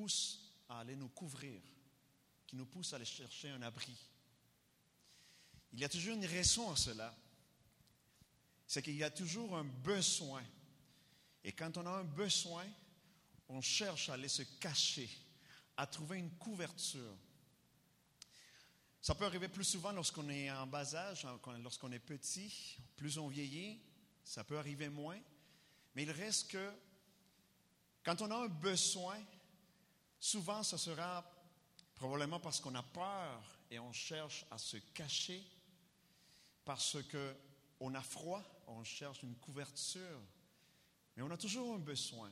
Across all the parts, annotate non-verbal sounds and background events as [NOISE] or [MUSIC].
pousse à aller nous couvrir, qui nous pousse à aller chercher un abri. Il y a toujours une raison à cela. C'est qu'il y a toujours un besoin. Et quand on a un besoin, on cherche à aller se cacher, à trouver une couverture. Ça peut arriver plus souvent lorsqu'on est en bas âge, lorsqu'on est petit, plus on vieillit, ça peut arriver moins. Mais il reste que quand on a un besoin, souvent ce sera probablement parce qu'on a peur et on cherche à se cacher, parce qu'on a froid, on cherche une couverture, mais on a toujours un besoin.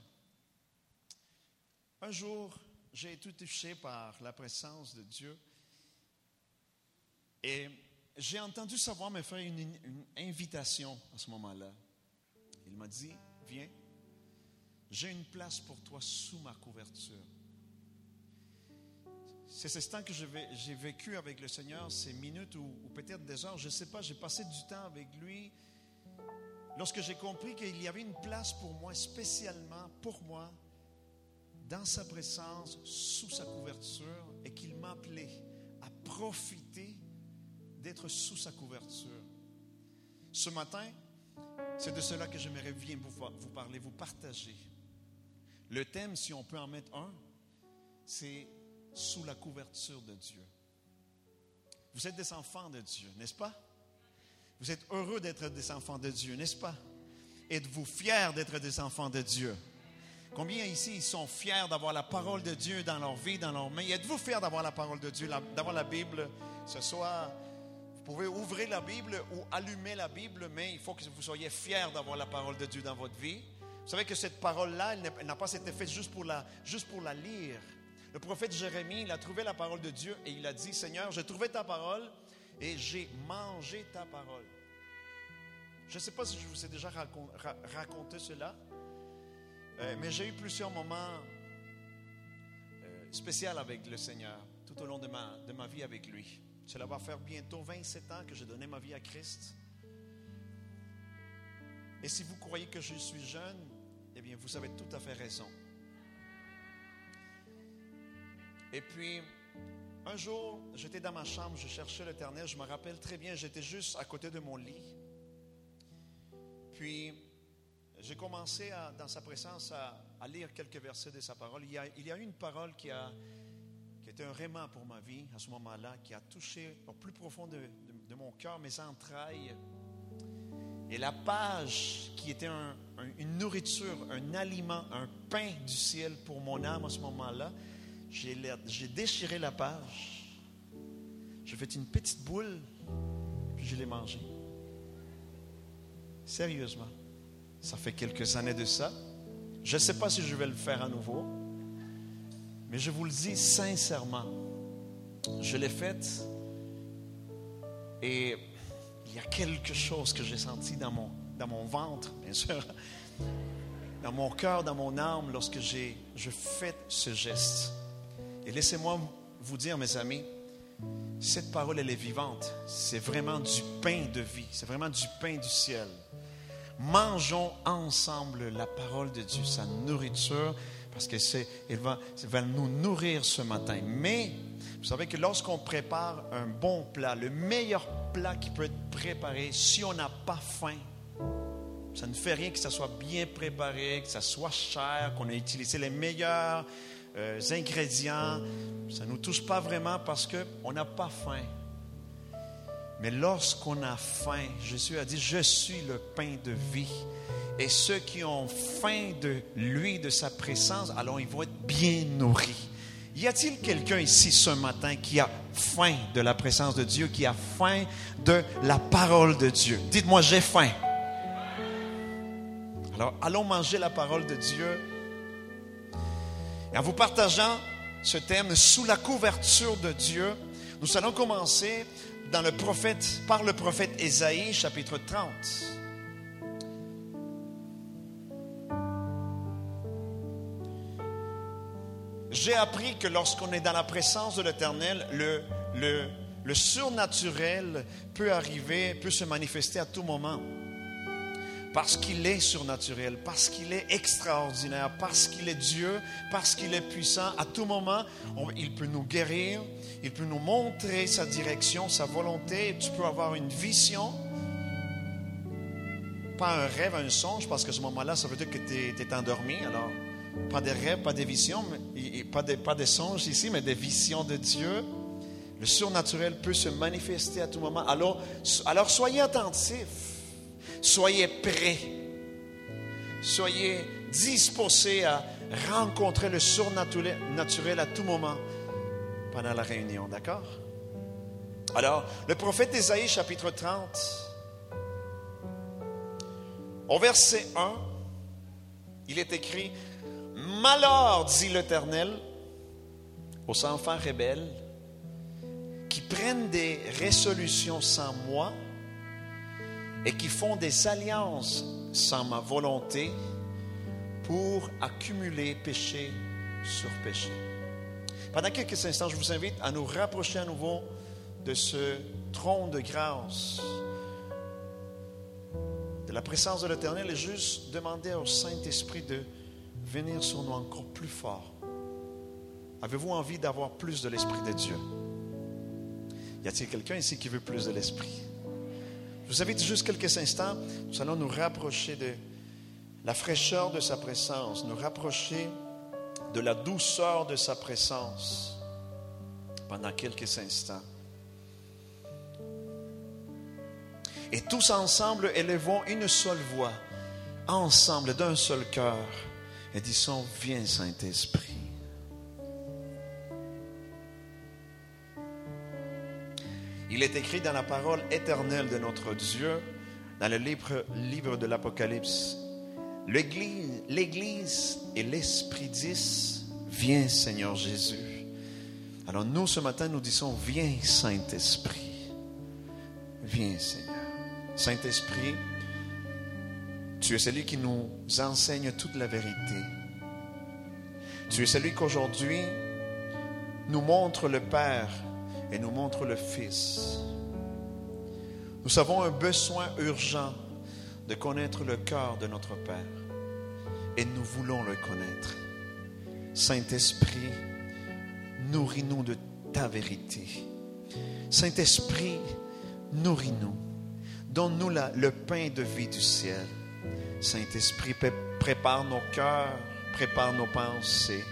Un jour, j'ai été touché par la présence de Dieu et j'ai entendu savoir me faire une invitation à ce moment-là. Il m'a dit, viens, j'ai une place pour toi sous ma couverture. C'est ce temps que j'ai vécu avec le Seigneur, ces minutes ou, peut-être des heures, je ne sais pas, j'ai passé du temps avec lui. Lorsque j'ai compris qu'il y avait une place pour moi, spécialement pour moi, dans sa présence, sous sa couverture, et qu'il m'appelait à profiter d'être sous sa couverture. Ce matin, c'est de cela que j'aimerais bien vous parler, vous partager. Le thème, si on peut en mettre un, c'est sous la couverture de Dieu. Vous êtes des enfants de Dieu, n'est-ce pas? Vous êtes heureux d'être des enfants de Dieu, n'est-ce pas? Êtes-vous fiers d'être des enfants de Dieu? Combien ici ils sont fiers d'avoir la parole de Dieu dans leur vie, dans leur main? Êtes-vous fiers d'avoir la parole de Dieu, d'avoir la Bible? Ce soit, vous pouvez ouvrir la Bible ou allumer la Bible, mais il faut que vous soyez fiers d'avoir la parole de Dieu dans votre vie. Vous savez que cette parole-là, elle n'a pas été faite juste pour la, juste pour la lire. Le prophète Jérémie, il a trouvé la parole de Dieu et il a dit, Seigneur, j'ai trouvé ta parole et j'ai mangé ta parole. Je ne sais pas si je vous ai déjà raconté cela, euh, mais j'ai eu plusieurs moments euh, spéciaux avec le Seigneur tout au long de ma, de ma vie avec lui. Cela va faire bientôt 27 ans que j'ai donné ma vie à Christ. Et si vous croyez que je suis jeune, eh bien, vous avez tout à fait raison. Et puis, un jour, j'étais dans ma chambre, je cherchais l'Éternel, je me rappelle très bien, j'étais juste à côté de mon lit. Puis, j'ai commencé dans sa présence à, lire quelques versets de sa parole. Il y a, il une parole qui a, qui était un rément pour ma vie à ce moment-là, qui a touché au plus profond de, mon cœur, mes entrailles. Et la page qui était une nourriture, un aliment, un pain du ciel pour mon âme à ce moment-là, j'ai déchiré la page, j'ai fait une petite boule, puis je l'ai mangée. Sérieusement, ça fait quelques années de ça. Je ne sais pas si je vais le faire à nouveau, mais je vous le dis sincèrement, je l'ai faite et il y a quelque chose que j'ai senti dans mon, dans mon ventre, bien sûr, dans mon cœur, dans mon âme, lorsque j'ai je fais ce geste. Et laissez-moi vous dire, mes amis, cette parole, elle est vivante. C'est vraiment du pain de vie. C'est vraiment du pain du ciel. Mangeons ensemble la parole de Dieu, sa nourriture, parce va, va nous nourrir ce matin. Mais, vous savez que lorsqu'on prépare un bon plat, le meilleur plat qui peut être préparé, si on n'a pas faim, ça ne fait rien que ça soit bien préparé, que ça soit cher, qu'on ait utilisé les meilleurs euh, ingrédients, ça ne nous touche pas vraiment parce qu'on n'a pas faim. Mais lorsqu'on a faim, Jésus a dit, je suis le pain de vie. Et ceux qui ont faim de lui, de sa présence, alors ils vont être bien nourris. Y a-t-il quelqu'un ici ce matin qui a faim de la présence de Dieu, qui a faim de la parole de Dieu? Dites-moi, j'ai faim. Alors, allons manger la parole de Dieu et en vous partageant ce thème sous la couverture de Dieu, nous allons commencer dans le prophète, par le prophète Ésaïe, chapitre 30. J'ai appris que lorsqu'on est dans la présence de l'Éternel, le, le, le surnaturel peut arriver, peut se manifester à tout moment. Parce qu'il est surnaturel, parce qu'il est extraordinaire, parce qu'il est Dieu, parce qu'il est puissant. À tout moment, il peut nous guérir, il peut nous montrer sa direction, sa volonté. Tu peux avoir une vision, pas un rêve, un songe, parce que ce moment-là, ça veut dire que tu es, endormi. Alors, pas des rêves, pas des visions, pas des, pas des songes ici, mais des visions de Dieu. Le surnaturel peut se manifester à tout moment. Alors, alors soyez attentifs, soyez prêts, soyez disposés à rencontrer le surnaturel à tout moment pendant la réunion, d'accord? Alors, le prophète Isaïe, chapitre 30, au verset 1, il est écrit, Malheur, dit l'Éternel, aux enfants rebelles, qui prennent des résolutions sans moi et qui font des alliances sans ma volonté pour accumuler péché sur péché. Pendant quelques instants, je vous invite à nous rapprocher à nouveau de ce trône de grâce, de la présence de l'Éternel et juste demander au Saint-Esprit de venir sur nous encore plus fort. Avez-vous envie d'avoir plus de l'Esprit de Dieu? Y a-t-il quelqu'un ici qui veut plus de l'Esprit? Vous invite juste quelques instants. Nous allons nous rapprocher de la fraîcheur de sa présence, nous rapprocher de la douceur de sa présence pendant quelques instants. Et tous ensemble, élevons une seule voix, ensemble, d'un seul cœur, et disons, viens Saint-Esprit. Il est écrit dans la parole éternelle de notre Dieu, dans le livre, livre de l'Apocalypse, l'Église et l'Esprit disent, viens Seigneur Jésus. Alors nous, ce matin, nous disons, viens Saint-Esprit. Viens Seigneur. Saint-Esprit, tu es celui qui nous enseigne toute la vérité. Tu es celui qu'aujourd'hui nous montre le Père et nous montre le Fils. Nous avons un besoin urgent de connaître le cœur de notre Père et nous voulons le connaître. Saint-Esprit, nourris-nous de ta vérité. Saint-Esprit, nourris-nous. Donne-nous le pain de vie du ciel. Saint-Esprit, prépare nos cœurs, prépare nos pensées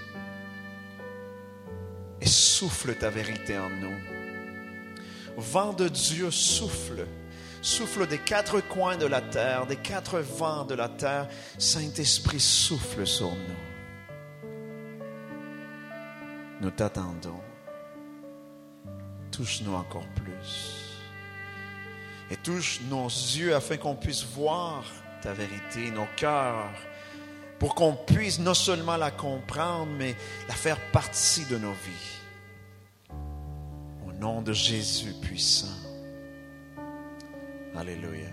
et souffle ta vérité en nous. Vent de Dieu souffle, souffle des quatre coins de la terre, des quatre vents de la terre. Saint-Esprit souffle sur nous. Nous t'attendons. Touche-nous encore plus. Et touche nos yeux afin qu'on puisse voir ta vérité, nos cœurs pour qu'on puisse non seulement la comprendre, mais la faire partie de nos vies. Nom de Jésus puissant. Alléluia.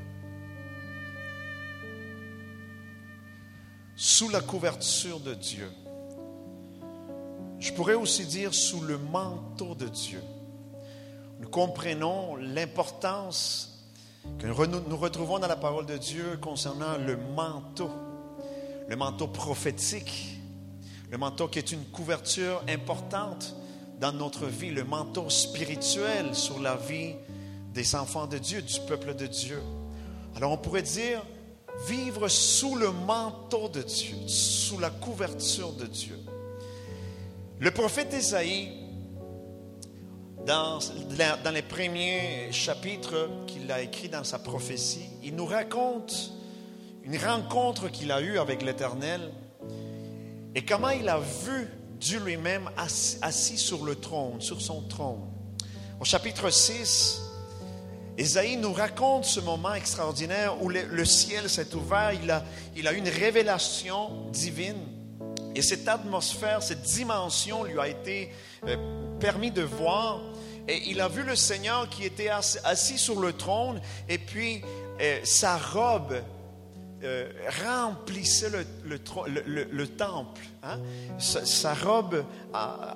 Sous la couverture de Dieu, je pourrais aussi dire sous le manteau de Dieu, nous comprenons l'importance que nous retrouvons dans la parole de Dieu concernant le manteau le manteau prophétique, le manteau qui est une couverture importante dans notre vie, le manteau spirituel sur la vie des enfants de Dieu, du peuple de Dieu. Alors on pourrait dire vivre sous le manteau de Dieu, sous la couverture de Dieu. Le prophète Isaïe, dans, dans les premiers chapitres qu'il a écrits dans sa prophétie, il nous raconte une rencontre qu'il a eue avec l'Éternel et comment il a vu Dieu lui-même assis, sur le trône, sur son trône. Au chapitre 6, Esaïe nous raconte ce moment extraordinaire où le, ciel s'est ouvert, il a, il a une révélation divine. Et cette atmosphère, cette dimension lui a été euh, permis de voir. Et il a vu le Seigneur qui était assis sur le trône, et puis euh, sa robe euh, remplissait le, le, le, temple. Hein. Sa, robe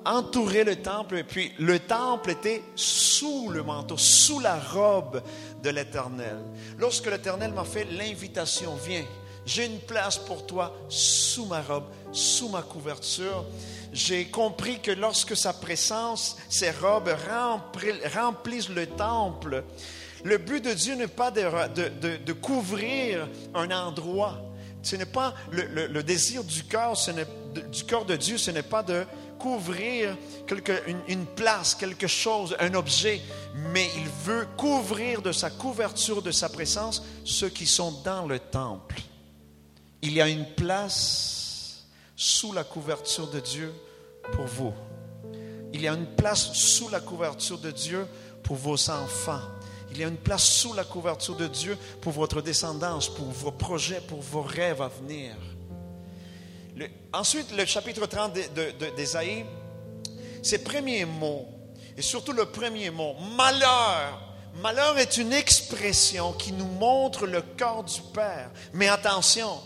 entourait le temple, et puis le temple était sous le manteau, sous la robe de l'Éternel. Lorsque l'Éternel m'a fait l'invitation, viens, j'ai une place pour toi sous ma robe, sous ma couverture. J'ai compris que lorsque sa présence, ses robes remplissent le temple, le but de Dieu n'est pas de, couvrir un endroit. Ce n'est pas le, désir du cœur, de Dieu, ce n'est pas de couvrir une, place, quelque chose, un objet, mais il veut couvrir de sa couverture, de sa présence, ceux qui sont dans le temple. Il y a une place sous la couverture de Dieu pour vous. Il y a une place sous la couverture de Dieu pour vos enfants. Il y a une place sous la couverture de Dieu pour votre descendance, pour vos projets, pour vos rêves à venir. ensuite, le chapitre 30 d'Ésaïe, ses premiers mots, et surtout le premier mot, malheur. Malheur est une expression qui nous montre le corps du Père. Mais attention,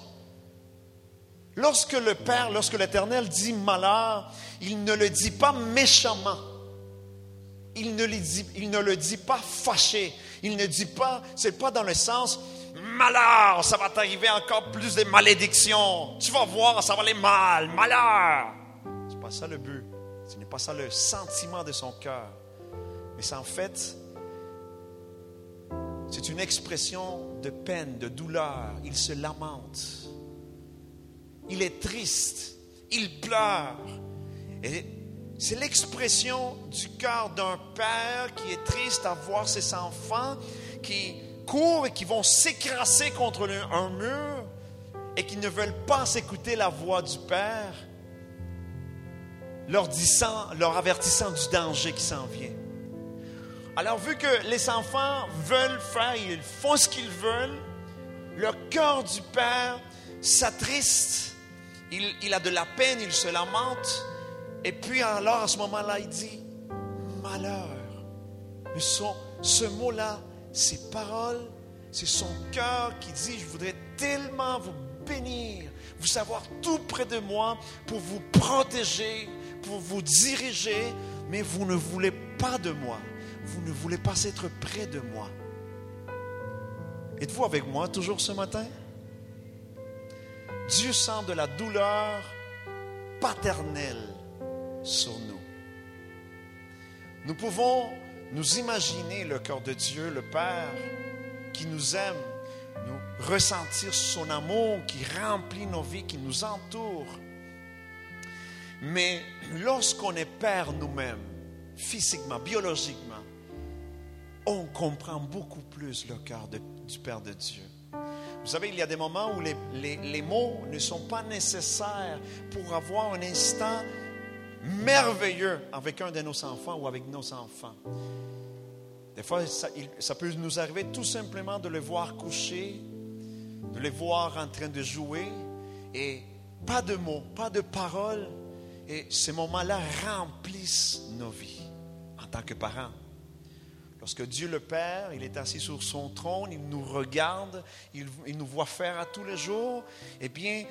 lorsque le Père, lorsque l'Éternel dit malheur, il ne le dit pas méchamment il ne, le dit, pas fâché. Il ne dit pas, c'est pas dans le sens malheur, ça va t'arriver encore plus de malédictions. Tu vas voir, ça va aller mal, malheur. C'est pas ça le but. Ce n'est pas ça le sentiment de son cœur. Mais c'est en fait, c'est une expression de peine, de douleur. Il se lamente. Il est triste. Il pleure. Et c'est l'expression du cœur d'un père qui est triste à voir ses enfants qui courent et qui vont s'écraser contre un mur et qui ne veulent pas s'écouter la voix du père, leur, disant, leur avertissant du danger qui s'en vient. Alors, vu que les enfants veulent faire, ils font ce qu'ils veulent, le cœur du père s'attriste, il, il a de la peine, il se lamente, et puis alors, à ce moment-là, il dit, malheur. Mais ce mot-là, ces paroles, c'est son cœur qui dit, je voudrais tellement vous bénir, vous savoir tout près de moi pour vous protéger, pour vous diriger, mais vous ne voulez pas de moi. Vous ne voulez pas être près de moi. Êtes-vous avec moi toujours ce matin? Dieu sent de la douleur paternelle sur nous. Nous pouvons nous imaginer le cœur de Dieu, le Père, qui nous aime, nous ressentir son amour qui remplit nos vies, qui nous entoure. Mais lorsqu'on est Père nous-mêmes, physiquement, biologiquement, on comprend beaucoup plus le cœur du Père de Dieu. Vous savez, il y a des moments où les, les mots ne sont pas nécessaires pour avoir un instant merveilleux avec un de nos enfants ou avec nos enfants. Des fois, ça, peut nous arriver tout simplement de les voir coucher, de les voir en train de jouer, et pas de mots, pas de paroles. Et ces moments-là remplissent nos vies en tant que parents. Lorsque Dieu le Père, il est assis sur son trône, il nous regarde, il, il nous voit faire à tous les jours, eh bien,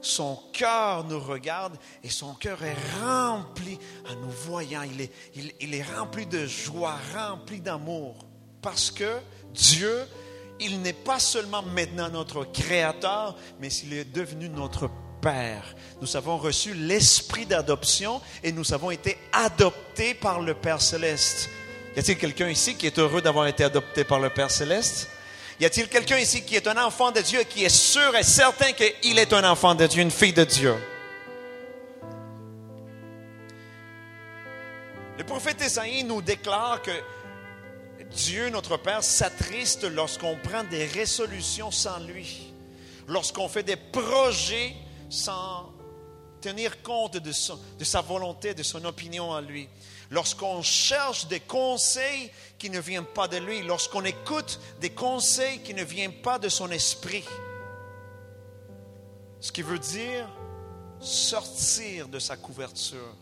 son cœur nous regarde et son cœur est rempli en nous voyant. Il est, il, est rempli de joie, rempli d'amour. Parce que Dieu, il n'est pas seulement maintenant notre Créateur, mais il est devenu notre Père. Nous avons reçu l'esprit d'adoption et nous avons été adoptés par le Père céleste. Y a-t-il quelqu'un ici qui est heureux d'avoir été adopté par le Père céleste? Y a-t-il quelqu'un ici qui est un enfant de Dieu, qui est sûr et certain qu'il est un enfant de Dieu, une fille de Dieu? Le prophète Esaïe nous déclare que Dieu, notre Père, s'attriste lorsqu'on prend des résolutions sans lui, lorsqu'on fait des projets sans tenir compte de, de sa volonté, de son opinion à lui lorsqu'on cherche des conseils qui ne viennent pas de lui, lorsqu'on écoute des conseils qui ne viennent pas de son esprit. Ce qui veut dire sortir de sa couverture,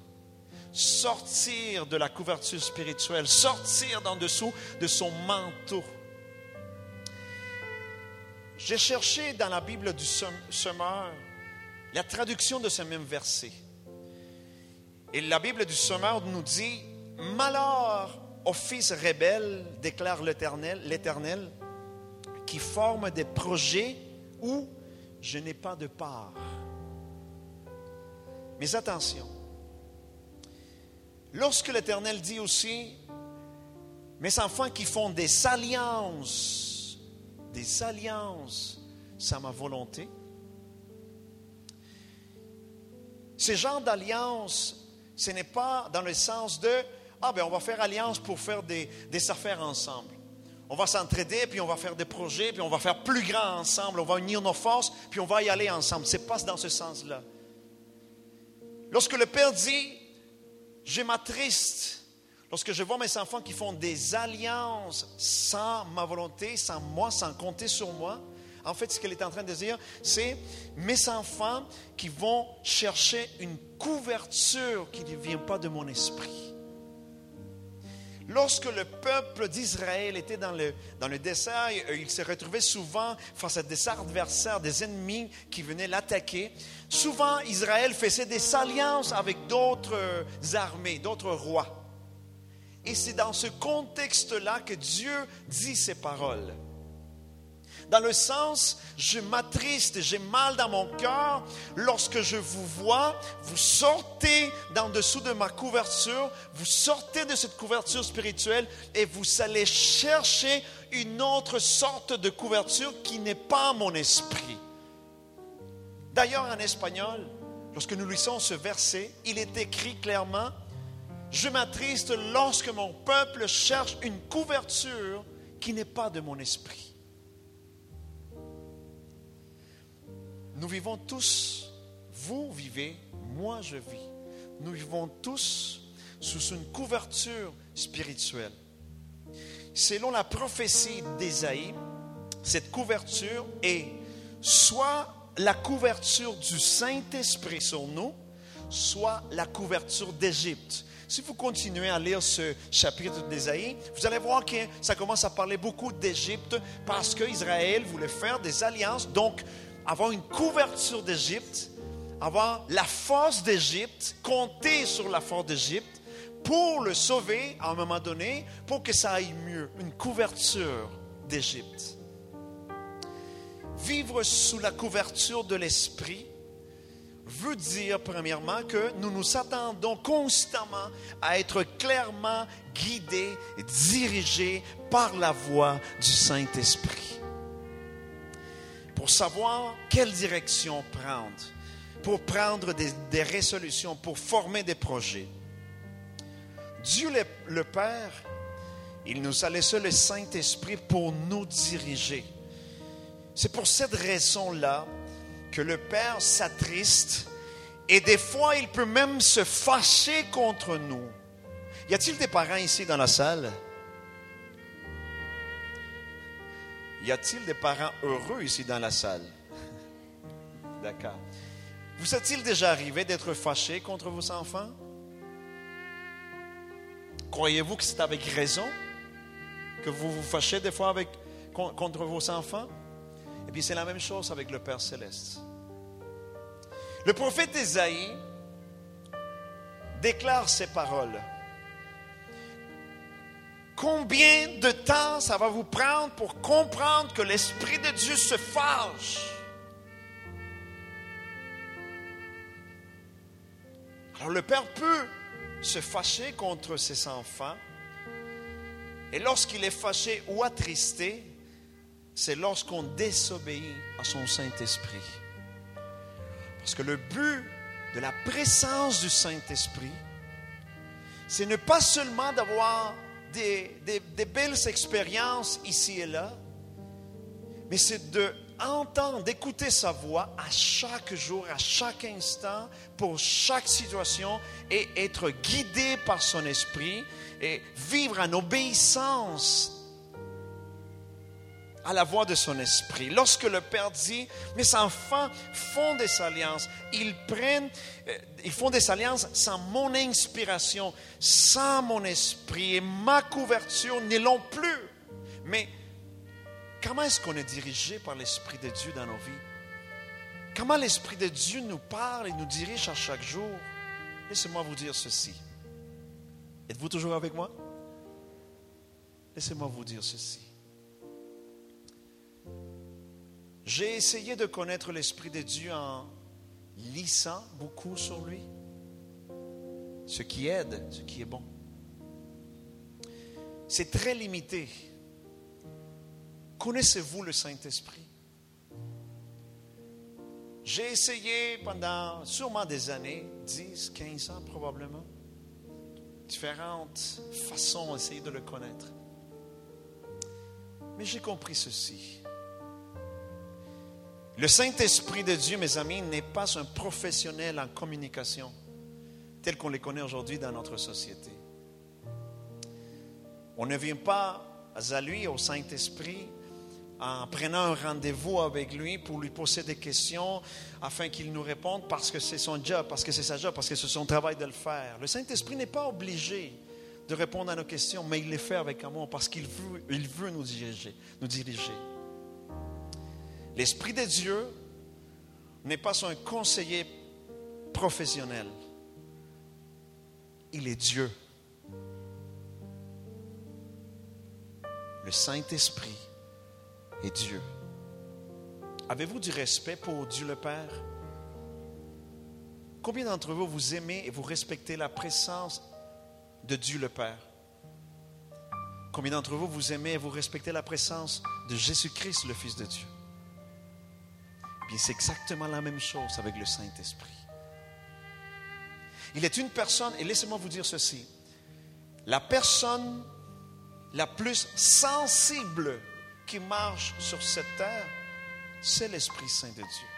sortir de la couverture spirituelle, sortir d'en dessous de son manteau. j'ai cherché dans la Bible du semeur la traduction de ce même verset. Et la Bible du semeur nous dit, Malheur au fils rebelle, déclare l'Éternel, l'Éternel, qui forme des projets où je n'ai pas de part. Mais attention, lorsque l'Éternel dit aussi, mes enfants qui font des alliances, des alliances, c'est ma volonté. Ce genre d'alliance, ce n'est pas dans le sens de, ah ben on va faire alliance pour faire des, des affaires ensemble. On va s'entraider, puis on va faire des projets, puis on va faire plus grand ensemble, on va unir nos forces, puis on va y aller ensemble. Ce n'est pas dans ce sens-là. Lorsque le Père dit, je m'attriste lorsque je vois mes enfants qui font des alliances sans ma volonté, sans moi, sans compter sur moi, en fait, ce qu'elle est en train de dire, c'est mes enfants qui vont chercher une couverture qui ne vient pas de mon esprit. Lorsque le peuple d'Israël était dans le, dans le désert, euh, il se retrouvait souvent face à des adversaires, des ennemis qui venaient l'attaquer. Souvent, Israël faisait des alliances avec d'autres euh, armées, d'autres rois. Et c'est dans ce contexte-là que Dieu dit ces paroles dans le sens, je m'attriste, j'ai mal dans mon cœur lorsque je vous vois, vous sortez d'en dessous de ma couverture, vous sortez de cette couverture spirituelle et vous allez chercher une autre sorte de couverture qui n'est pas mon esprit. D'ailleurs, en espagnol, lorsque nous lisons ce verset, il est écrit clairement, je m'attriste lorsque mon peuple cherche une couverture qui n'est pas de mon esprit. Nous vivons tous, vous vivez, moi je vis. Nous vivons tous sous une couverture spirituelle. Selon la prophétie d'Ésaïe, cette couverture est soit la couverture du Saint-Esprit sur nous, soit la couverture d'Égypte. Si vous continuez à lire ce chapitre d'Ésaïe, vous allez voir que ça commence à parler beaucoup d'Égypte parce qu'Israël voulait faire des alliances. Donc, avoir une couverture d'Égypte, avoir la force d'Égypte, compter sur la force d'Égypte pour le sauver à un moment donné, pour que ça aille mieux. Une couverture d'Égypte. Vivre sous la couverture de l'Esprit veut dire, premièrement, que nous nous attendons constamment à être clairement guidés, dirigés par la voix du Saint-Esprit pour savoir quelle direction prendre, pour prendre des, résolutions, pour former des projets. Dieu le, Père, il nous a laissé le Saint-Esprit pour nous diriger. C'est pour cette raison-là que le Père s'attriste et des fois il peut même se fâcher contre nous. Y a-t-il des parents ici dans la salle? Y a-t-il des parents heureux ici dans la salle? D'accord. Vous est-il déjà arrivé d'être fâché contre vos enfants? Croyez-vous que c'est avec raison que vous vous fâchez des fois avec, contre vos enfants? Et puis c'est la même chose avec le Père céleste. Le prophète Isaïe déclare ces paroles. Combien de temps ça va vous prendre pour comprendre que l'Esprit de Dieu se fâche? Alors le Père peut se fâcher contre ses enfants. Et lorsqu'il est fâché ou attristé, c'est lorsqu'on désobéit à son Saint-Esprit. Parce que le but de la présence du Saint-Esprit, c'est ne pas seulement d'avoir des, belles expériences ici et là, mais c'est de entendre, d'écouter sa voix à chaque jour, à chaque instant, pour chaque situation, et être guidé par son esprit et vivre en obéissance à la voix de son esprit. Lorsque le Père dit, mes enfants font des alliances, ils prennent, euh, ils font des alliances sans mon inspiration, sans mon esprit, et ma couverture ne l'ont plus. Mais comment est-ce qu'on est dirigé par l'Esprit de Dieu dans nos vies? Comment l'Esprit de Dieu nous parle et nous dirige à chaque jour? Laissez-moi vous dire ceci. Êtes-vous toujours avec moi? Laissez-moi vous dire ceci. J'ai essayé de connaître l'Esprit de Dieu en lisant beaucoup sur lui, ce qui aide, ce qui est bon. C'est très limité. Connaissez-vous le Saint-Esprit? J'ai essayé pendant sûrement des années, 10, 15 ans probablement, différentes façons d'essayer de le connaître. Mais j'ai compris ceci. Le Saint-Esprit de Dieu, mes amis, n'est pas un professionnel en communication tel qu'on les connaît aujourd'hui dans notre société. On ne vient pas à lui, au Saint-Esprit, en prenant un rendez-vous avec lui pour lui poser des questions afin qu'il nous réponde parce que c'est son job, parce que c'est sa job, parce que c'est son travail de le faire. Le Saint-Esprit n'est pas obligé de répondre à nos questions, mais il les fait avec amour parce qu'il veut, nous diriger, nous diriger. L'Esprit de Dieu n'est pas un conseiller professionnel. Il est Dieu. Le Saint-Esprit est Dieu. Avez-vous du respect pour Dieu le Père? Combien d'entre vous vous aimez et vous respectez la présence de Dieu le Père? Combien d'entre vous vous aimez et vous respectez la présence de Jésus-Christ, le Fils de Dieu? Bien, c'est exactement la même chose avec le Saint-Esprit. Il est une personne, et laissez-moi vous dire ceci, la personne la plus sensible qui marche sur cette terre, c'est l'Esprit Saint de Dieu.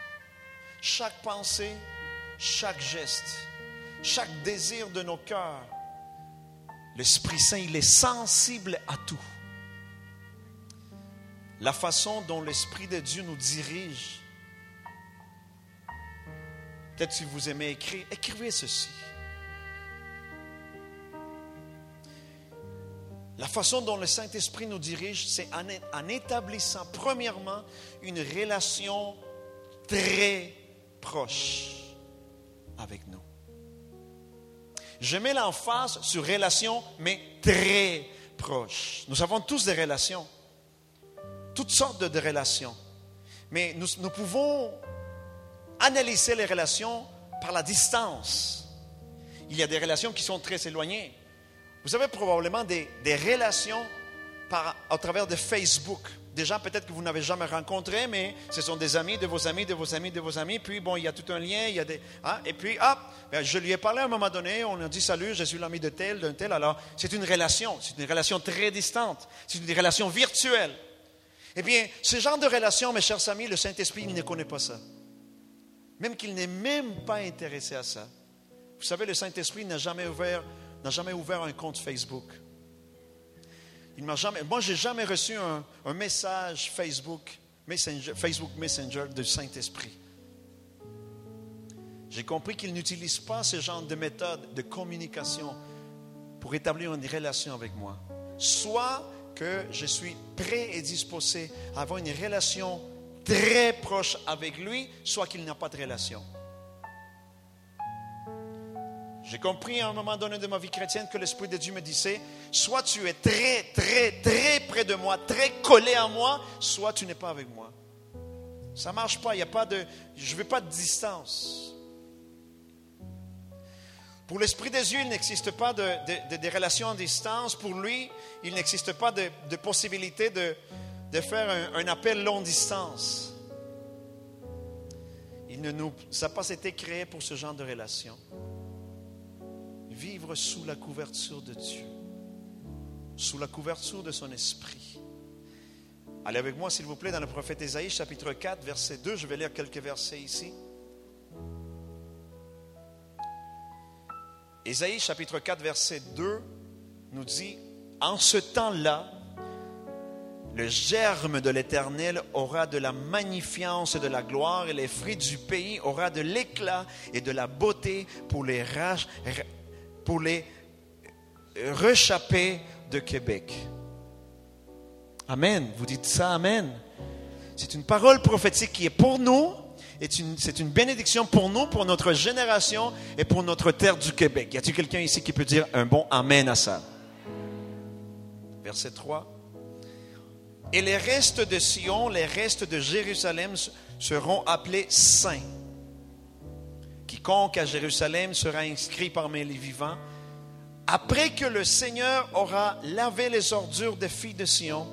Chaque pensée, chaque geste, chaque désir de nos cœurs, l'Esprit Saint, il est sensible à tout. La façon dont l'Esprit de Dieu nous dirige, Peut-être si vous aimez écrire, écrivez ceci. La façon dont le Saint-Esprit nous dirige, c'est en, établissant premièrement une relation très proche avec nous. Je mets l'emphase sur relation, mais très proche. Nous avons tous des relations, toutes sortes de, relations. Mais nous, nous pouvons analyser les relations par la distance. Il y a des relations qui sont très éloignées. Vous avez probablement des, relations par, à travers de Facebook. Des gens peut-être que vous n'avez jamais rencontrés, mais ce sont des amis de vos amis, de vos amis, de vos amis. Puis bon, il y a tout un lien, il y a des, hein, et puis hop, ben, je lui ai parlé à un moment donné, on a dit salut, je suis l'ami de tel, d'un tel. Alors c'est une relation, c'est une relation très distante, c'est une relation virtuelle. Eh bien, ce genre de relation, mes chers amis, le Saint-Esprit ne connaît pas ça même qu'il n'est même pas intéressé à ça. Vous savez, le Saint-Esprit n'a jamais ouvert, n'a jamais ouvert un compte Facebook. Il m'a jamais, jamais reçu un, message Facebook Messenger, Facebook Messenger du Saint-Esprit. J'ai compris qu'il n'utilise pas ce genre de méthode de communication pour établir une relation avec moi. Soit que je suis prêt et disposé à avoir une relation très proche avec lui, soit qu'il n'a pas de relation. J'ai compris à un moment donné de ma vie chrétienne que l'Esprit de Dieu me disait, soit tu es très, très, très près de moi, très collé à moi, soit tu n'es pas avec moi. Ça ne marche pas, n'y a pas de, je ne veux pas de distance. Pour l'Esprit de Dieu, il n'existe pas de, de, relations en distance. Pour lui, il n'existe pas de, possibilité de, de faire un, appel long distance. Il ne nous a pas été créé pour ce genre de relation. Vivre sous la couverture de Dieu, sous la couverture de son esprit. Allez avec moi, s'il vous plaît, dans le prophète Ésaïe, chapitre 4, verset 2. Je vais lire quelques versets ici. Ésaïe, chapitre 4, verset 2, nous dit, en ce temps-là, le germe de l'Éternel aura de la magnifience et de la gloire, et les fruits du pays aura de l'éclat et de la beauté pour les, pour les rechapper de Québec. Amen. Vous dites ça, Amen. C'est une parole prophétique qui est pour nous. C'est une bénédiction pour nous, pour notre génération et pour notre terre du Québec. Y a-t-il quelqu'un ici qui peut dire un bon Amen à ça? Verset 3. Et les restes de Sion, les restes de Jérusalem seront appelés saints. Quiconque à Jérusalem sera inscrit parmi les vivants. Après que le Seigneur aura lavé les ordures des filles de Sion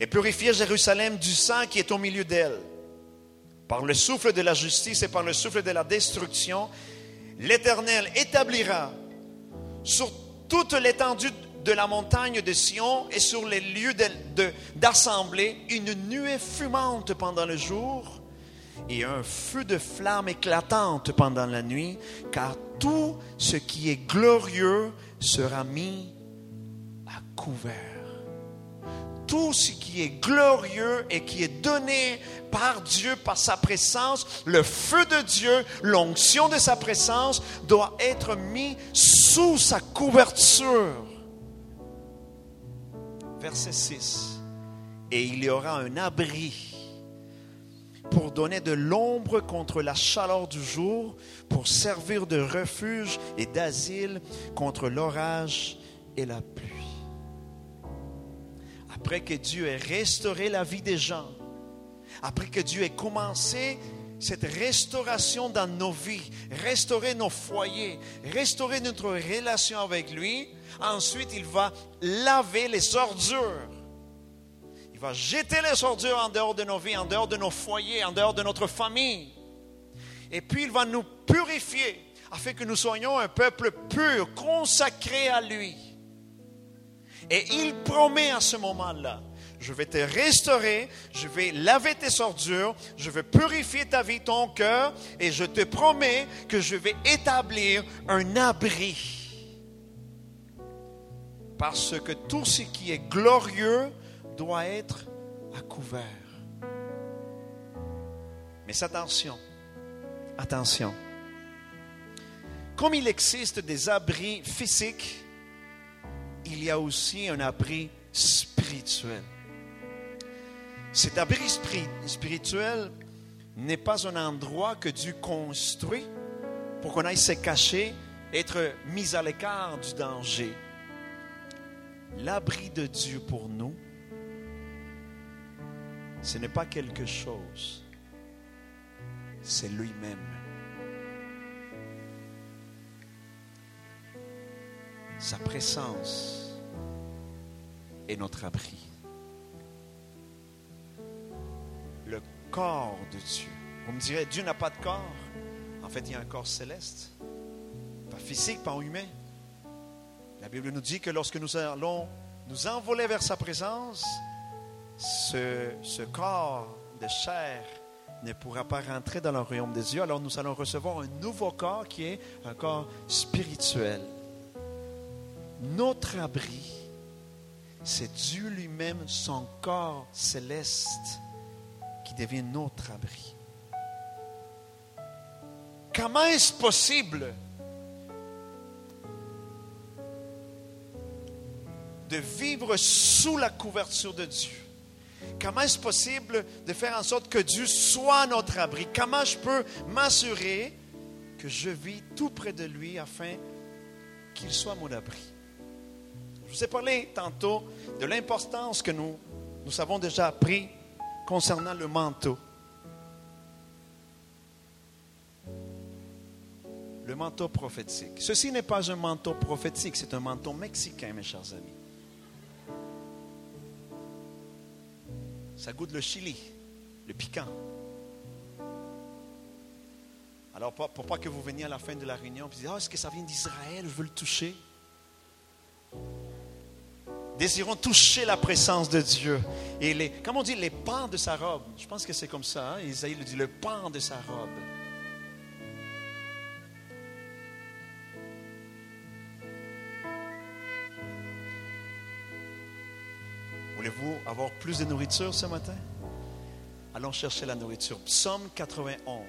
et purifié Jérusalem du sang qui est au milieu d'elle, par le souffle de la justice et par le souffle de la destruction, l'Éternel établira sur toute l'étendue de la montagne de Sion et sur les lieux d'assemblée une nuée fumante pendant le jour et un feu de flamme éclatante pendant la nuit, car tout ce qui est glorieux sera mis à couvert. Tout ce qui est glorieux et qui est donné par Dieu, par sa présence, le feu de Dieu, l'onction de sa présence doit être mis sous sa couverture verset 6. Et il y aura un abri pour donner de l'ombre contre la chaleur du jour, pour servir de refuge et d'asile contre l'orage et la pluie. Après que Dieu ait restauré la vie des gens, après que Dieu ait commencé cette restauration dans nos vies, restaurer nos foyers, restaurer notre relation avec lui, Ensuite, il va laver les ordures. Il va jeter les ordures en dehors de nos vies, en dehors de nos foyers, en dehors de notre famille. Et puis, il va nous purifier afin que nous soyons un peuple pur, consacré à lui. Et il promet à ce moment-là, je vais te restaurer, je vais laver tes ordures, je vais purifier ta vie, ton cœur, et je te promets que je vais établir un abri parce que tout ce qui est glorieux doit être à couvert. Mais attention, attention. Comme il existe des abris physiques, il y a aussi un abri spirituel. Cet abri spirituel n'est pas un endroit que Dieu construit pour qu'on aille se cacher, être mis à l'écart du danger l'abri de Dieu pour nous, ce n'est pas quelque chose, c'est lui-même. Sa présence est notre abri. Le corps de Dieu. Vous me direz, Dieu n'a pas de corps. En fait, il y a un corps céleste. Pas physique, pas humain. La Bible nous dit que lorsque nous allons nous envoler vers sa présence, ce, corps de chair ne pourra pas rentrer dans le royaume des dieux. Alors nous allons recevoir un nouveau corps qui est un corps spirituel. Notre abri, c'est Dieu lui-même, son corps céleste, qui devient notre abri. Comment est-ce possible de vivre sous la couverture de Dieu. Comment est-ce possible de faire en sorte que Dieu soit notre abri? Comment je peux m'assurer que je vis tout près de lui afin qu'il soit mon abri? Je vous ai parlé tantôt de l'importance que nous, nous avons déjà appris concernant le manteau. Le manteau prophétique. Ceci n'est pas un manteau prophétique, c'est un manteau mexicain, mes chers amis. Ça goûte le chili, le piquant. Alors, pour, pas que vous veniez à la fin de la réunion et dites oh, est-ce que ça vient d'Israël? Je veux le toucher. Désirons toucher la présence de Dieu. Et les, comme on dit, les pans de sa robe. Je pense que c'est comme ça. Hein? Isaïe le dit, le pan de sa robe. Avoir plus de nourriture ce matin? Allons chercher la nourriture. Psaume 91.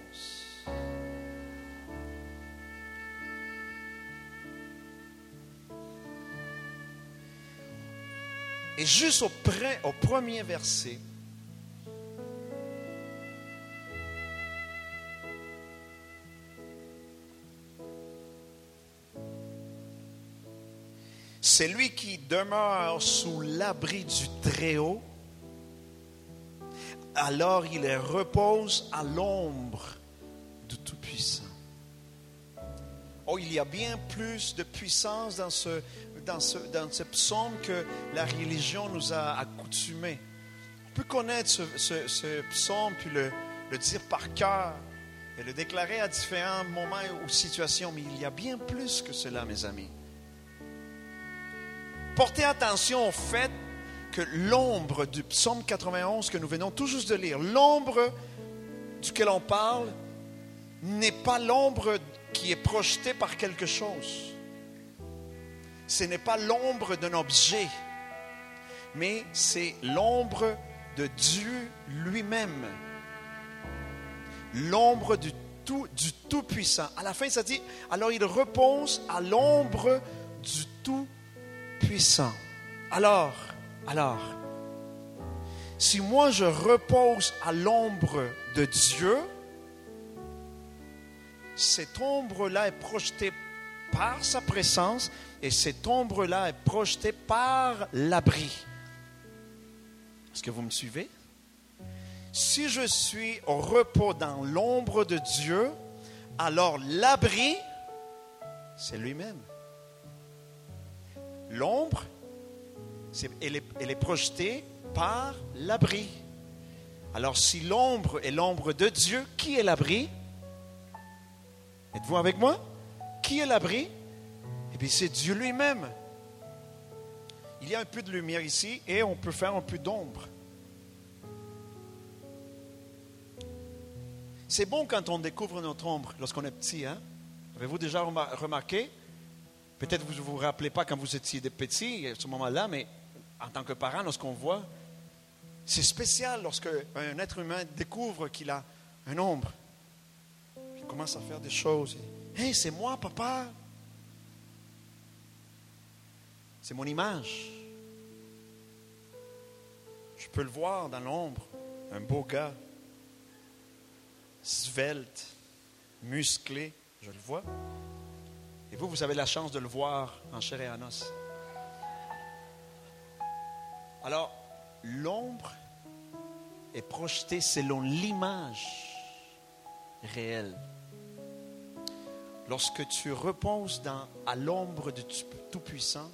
Et juste au, au premier verset, C'est lui qui demeure sous l'abri du Très-Haut. Alors il repose à l'ombre du Tout-Puissant. Oh, il y a bien plus de puissance dans ce, dans ce, dans ce psaume que la religion nous a accoutumés. On peut connaître ce, psaume puis le, le dire par cœur et le déclarer à différents moments ou situations, mais il y a bien plus que cela, mes amis. Portez attention au fait que l'ombre du psaume 91 que nous venons tout juste de lire, l'ombre duquel on parle, n'est pas l'ombre qui est projetée par quelque chose. Ce n'est pas l'ombre d'un objet, mais c'est l'ombre de Dieu lui-même. L'ombre du tout, du Tout-Puissant. À la fin, ça dit, alors il repose à l'ombre du Tout-Puissant puissant. Alors, alors, si moi je repose à l'ombre de Dieu, cette ombre-là est projetée par sa présence et cette ombre-là est projetée par l'abri. Est-ce que vous me suivez? Si je suis au repos dans l'ombre de Dieu, alors l'abri, c'est lui-même. L'ombre, elle, est, projetée par l'abri. Alors si l'ombre est l'ombre de Dieu, qui est l'abri? Êtes-vous avec moi? Qui est l'abri? Eh bien, c'est Dieu lui-même. Il y a un peu de lumière ici et on peut faire un peu d'ombre. C'est bon quand on découvre notre ombre lorsqu'on est petit. Hein? Avez-vous déjà remarqué? Peut-être vous ne vous rappelez pas quand vous étiez petit, à ce moment-là, mais en tant que parent, lorsqu'on voit, c'est spécial lorsque un être humain découvre qu'il a un ombre. Il commence à faire des choses. Hé, c'est moi, papa. C'est mon image. Je peux le voir dans l'ombre. Un beau gars, svelte, musclé, je le vois. Et vous, vous avez la chance de le voir en chair et en os. Alors, l'ombre est projetée selon l'image réelle. Lorsque tu reposes dans, à l'ombre du Tout-Puissant,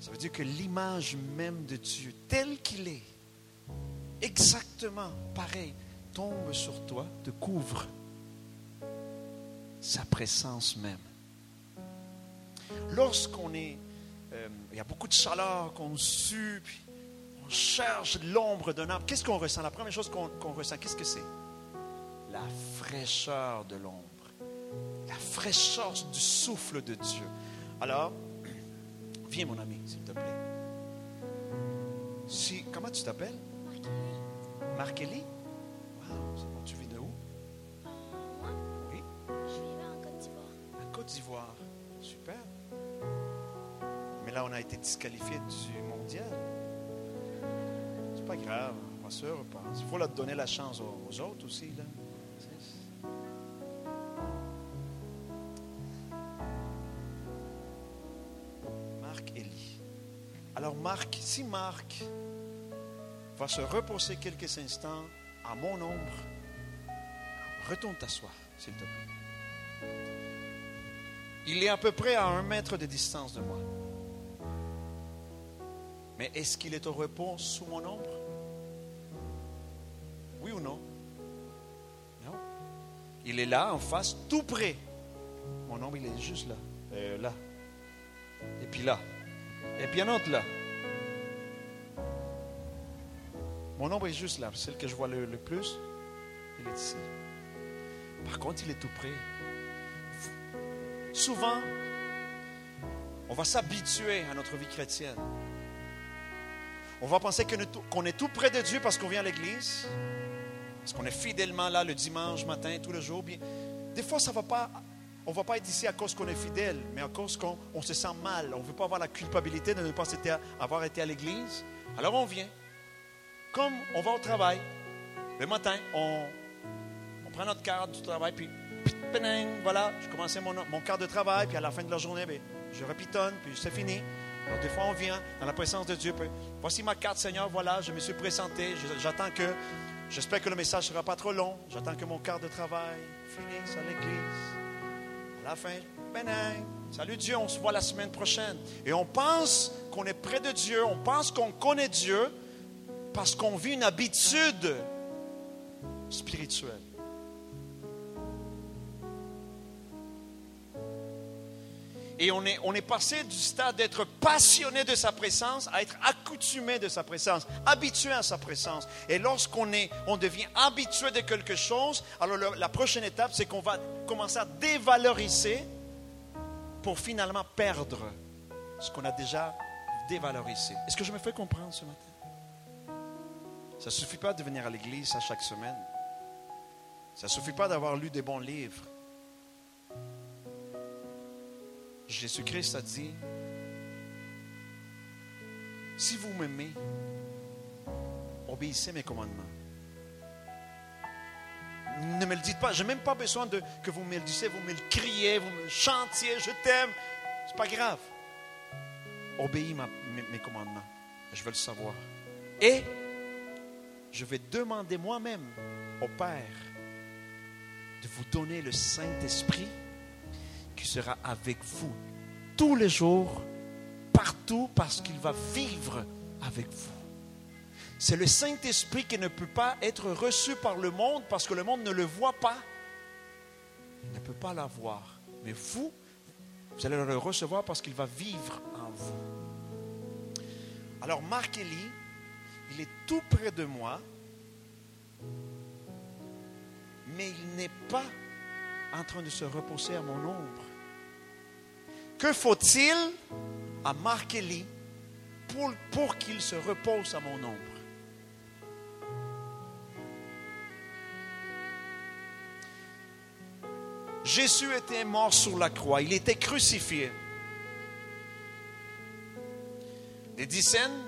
ça veut dire que l'image même de Dieu, tel qu'il est, exactement pareil, tombe sur toi, te couvre sa présence même. Lorsqu'on est, euh, il y a beaucoup de chaleur, qu'on sue, puis on cherche l'ombre d'un arbre, qu'est-ce qu'on ressent? La première chose qu'on ressent, qu'est-ce que c'est? La fraîcheur de l'ombre, la fraîcheur du souffle de Dieu. Alors, [CLEARS THROAT] viens mon ami, s'il te plaît. Si, comment tu t'appelles? Tu vis d'Ivoire. Super. Mais là, on a été disqualifié du mondial. C'est pas grave, on va se repenser. Il faut leur donner la chance aux, autres aussi. Là. Marc Elie. Alors Marc, si Marc va se reposer quelques instants à mon ombre, retourne t'asseoir, s'il te plaît. Il est à peu près à un mètre de distance de moi. Mais est-ce qu'il est au repos sous mon ombre? Oui ou non? Non. Il est là, en face, tout près. Mon ombre, il est juste là. Euh, là. Et puis là. Et puis un autre là. Mon ombre est juste là. Celle que je vois le plus, il est ici. Par contre, il est tout près souvent, on va s'habituer à notre vie chrétienne. On va penser qu'on est tout près de Dieu parce qu'on vient à l'église, parce qu'on est fidèlement là le dimanche matin, tous les jours. Bien, des fois, ça va pas on ne va pas être ici à cause qu'on est fidèle, mais à cause qu'on on se sent mal. On ne veut pas avoir la culpabilité de ne pas avoir été à l'église. Alors on vient. Comme on va au travail, le matin, on, on prend notre carte du travail, puis voilà, je commençais mon, mon quart de travail, puis à la fin de la journée, ben, je repitonne, puis c'est fini. Alors des fois, on vient dans la présence de Dieu. voici ma carte, Seigneur, voilà, je me suis présenté. J'attends que, j'espère que le message ne sera pas trop long. J'attends que mon quart de travail finisse à l'église. À la fin, péding, salut Dieu, on se voit la semaine prochaine. Et on pense qu'on est près de Dieu, on pense qu'on connaît Dieu parce qu'on vit une habitude spirituelle. Et on est, on est passé du stade d'être passionné de sa présence à être accoutumé de sa présence, habitué à sa présence. Et lorsqu'on est, on devient habitué de quelque chose, alors la prochaine étape, c'est qu'on va commencer à dévaloriser pour finalement perdre ce qu'on a déjà dévalorisé. Est-ce que je me fais comprendre ce matin? Ça ne suffit pas de venir à l'église à chaque semaine. Ça ne suffit pas d'avoir lu des bons livres. Jésus-Christ a dit, si vous m'aimez, obéissez mes commandements. Ne me le dites pas, je n'ai même pas besoin de que vous me le disiez, vous me le criez, vous me le chantiez, je t'aime. C'est pas grave. Obéis mes commandements. Je veux le savoir. Et je vais demander moi-même au Père de vous donner le Saint-Esprit qui sera avec vous tous les jours, partout, parce qu'il va vivre avec vous. C'est le Saint-Esprit qui ne peut pas être reçu par le monde parce que le monde ne le voit pas. Il ne peut pas l'avoir. Mais vous, vous allez le recevoir parce qu'il va vivre en vous. Alors Marc Elie, il est tout près de moi, mais il n'est pas en train de se reposer à mon ombre. Que faut-il à Marc Elie pour, pour qu'il se repose à mon ombre? Jésus était mort sur la croix, il était crucifié. Des dizaines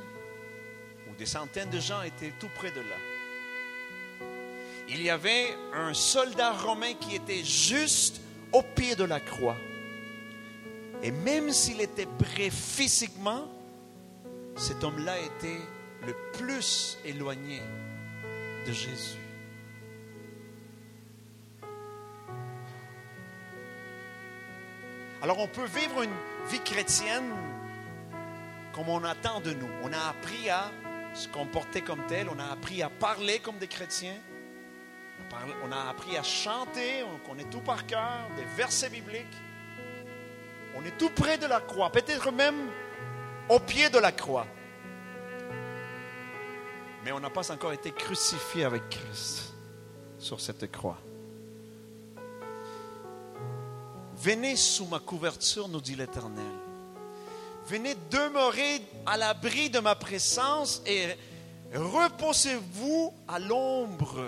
ou des centaines de gens étaient tout près de là. Il y avait un soldat romain qui était juste au pied de la croix. Et même s'il était prêt physiquement, cet homme-là était le plus éloigné de Jésus. Alors on peut vivre une vie chrétienne comme on attend de nous. On a appris à se comporter comme tel, on a appris à parler comme des chrétiens, on a appris à chanter, on connaît tout par cœur, des versets bibliques. On est tout près de la croix, peut-être même au pied de la croix. Mais on n'a pas encore été crucifié avec Christ sur cette croix. Venez sous ma couverture, nous dit l'Éternel. Venez demeurer à l'abri de ma présence et reposez-vous à l'ombre,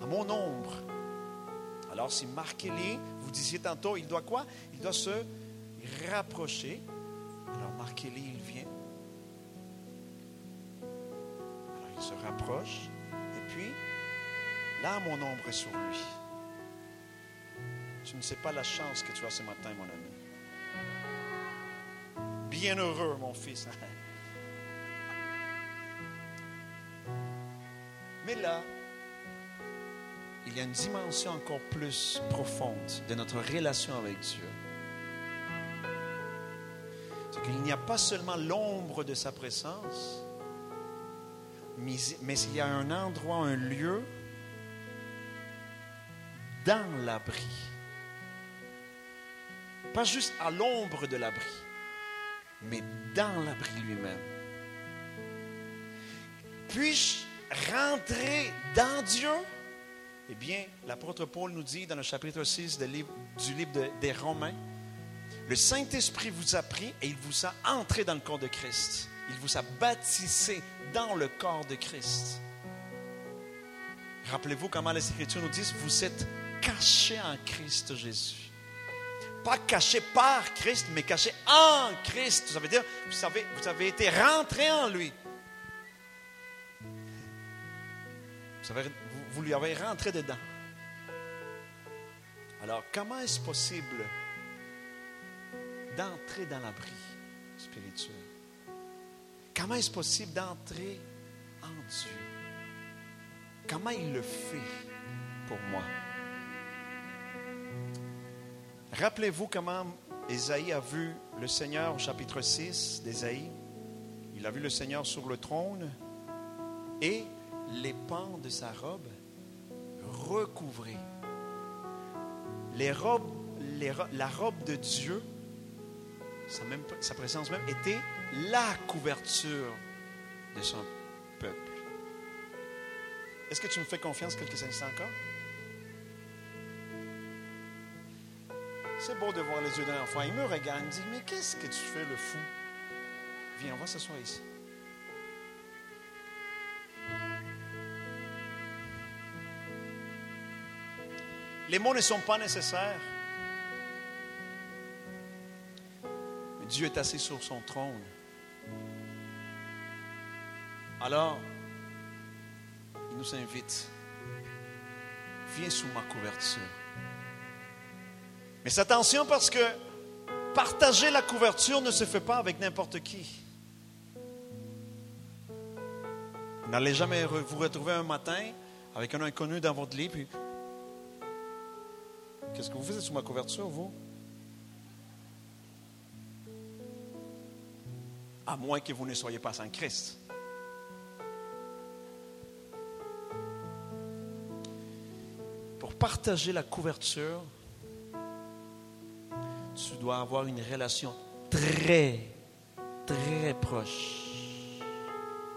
à mon ombre. Alors si vous disiez tantôt, il doit quoi? Il doit se rapprocher. Alors Marc Elie, il vient. Alors il se rapproche. Et puis, là, mon ombre est sur lui. Tu ne sais pas la chance que tu as ce matin, mon ami. Bienheureux, mon fils. [LAUGHS] Mais là, il y a une dimension encore plus profonde de notre relation avec Dieu. C'est qu'il n'y a pas seulement l'ombre de sa présence, mais, mais il y a un endroit, un lieu dans l'abri. Pas juste à l'ombre de l'abri, mais dans l'abri lui-même. Puis-je rentrer dans Dieu? Eh bien, l'apôtre Paul nous dit dans le chapitre 6 du livre, des Romains, le Saint-Esprit vous a pris et il vous a entré dans le corps de Christ. Il vous a baptisé dans le corps de Christ. Rappelez-vous comment les Écritures nous disent, vous êtes caché en Christ Jésus. Pas caché par Christ, mais caché en Christ. Ça veut dire, vous avez, vous avez été rentré en lui. Vous, avez, vous, lui avez rentré dedans. Alors, comment est-ce possible d'entrer dans l'abri spirituel? Comment est-ce possible d'entrer en Dieu? Comment il le fait pour moi? Rappelez-vous comment Ésaïe a vu le Seigneur au chapitre 6 d'Ésaïe. Il a vu le Seigneur sur le trône et les pans de sa robe recouvrés. Les robes, la robe de Dieu, sa, présence même, était la couverture de son peuple. Est-ce que tu me fais confiance quelques instants encore? C'est beau de voir les yeux d'un enfant. Il me regarde, il me dit, mais qu'est-ce que tu fais le fou? Viens, on va s'asseoir ici. Les mots ne sont pas nécessaires. Mais Dieu est assis sur son trône. Alors, il nous invite. Viens sous ma couverture. Mais attention parce que partager la couverture ne se fait pas avec n'importe qui. N'allez jamais vous retrouver un matin avec un inconnu dans votre lit, puis qu'est-ce que vous faites sous ma couverture, vous? À moins que vous ne soyez pas sans Christ. Pour partager la couverture, tu dois avoir une relation très, très proche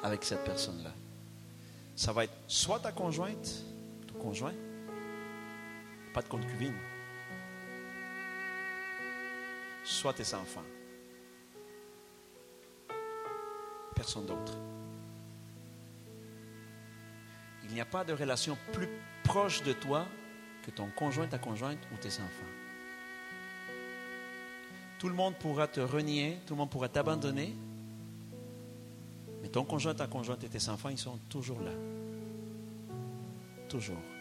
avec cette personne-là. Ça va être soit ta conjointe, ton conjoint, pas de concubine, soit tes enfants. Personne d'autre. Il n'y a pas de relation plus proche de toi que ton conjoint, ta conjointe ou tes enfants. Tout le monde pourra te renier, tout le monde pourra t'abandonner. Mais ton conjoint, ta conjointe et tes enfants, ils sont toujours là. Toujours.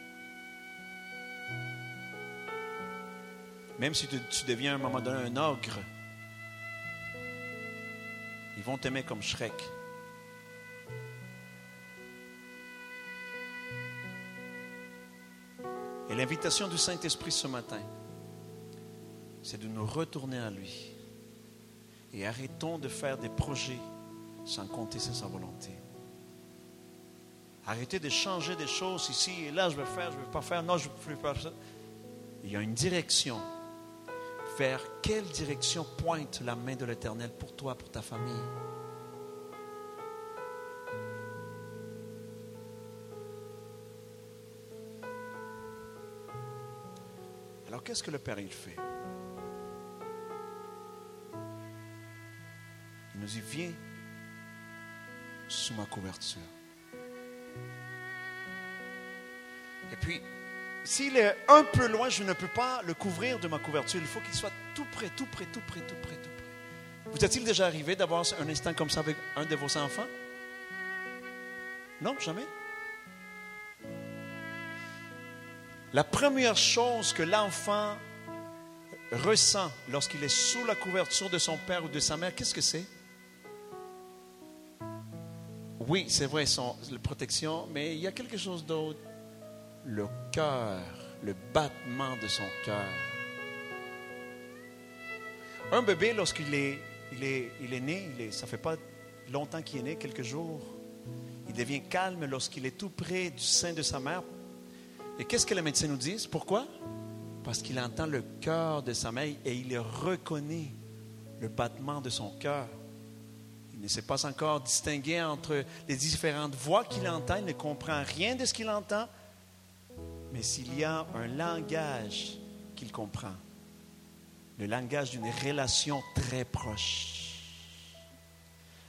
Même si tu, deviens à un moment donné un ogre, ils vont t'aimer comme Shrek. Et l'invitation du Saint-Esprit ce matin, c'est de nous retourner à lui. Et arrêtons de faire des projets sans compter sur sa volonté. Arrêtez de changer des choses ici et là, je vais faire, je ne vais pas faire, non, je ne veux pas faire. Il y a une direction. Vers quelle direction pointe la main de l'Éternel pour toi, pour ta famille? Alors qu'est-ce que le Père il fait? nous dit, viens sous ma couverture. Et puis, s'il est un peu loin, je ne peux pas le couvrir de ma couverture. Il faut qu'il soit tout près, tout près, tout près, tout près, tout près. Vous est-il déjà arrivé d'avoir un instant comme ça avec un de vos enfants? Non, jamais. La première chose que l'enfant ressent lorsqu'il est sous la couverture de son père ou de sa mère, qu'est-ce que c'est? Oui, c'est vrai, son la protection, mais il y a quelque chose d'autre. Le cœur, le battement de son cœur. Un bébé, lorsqu'il est, il est, il est né, il ça fait pas longtemps qu'il est né, quelques jours, il devient calme lorsqu'il est tout près du sein de sa mère. Et qu'est-ce que les médecins nous disent? Pourquoi? Parce qu'il entend le cœur de sa mère et il reconnaît le battement de son cœur ne sait pas encore distinguer entre les différentes voix qu'il entend, il ne comprend rien de ce qu'il entend, mais s'il y a un langage qu'il comprend, le langage d'une relation très proche.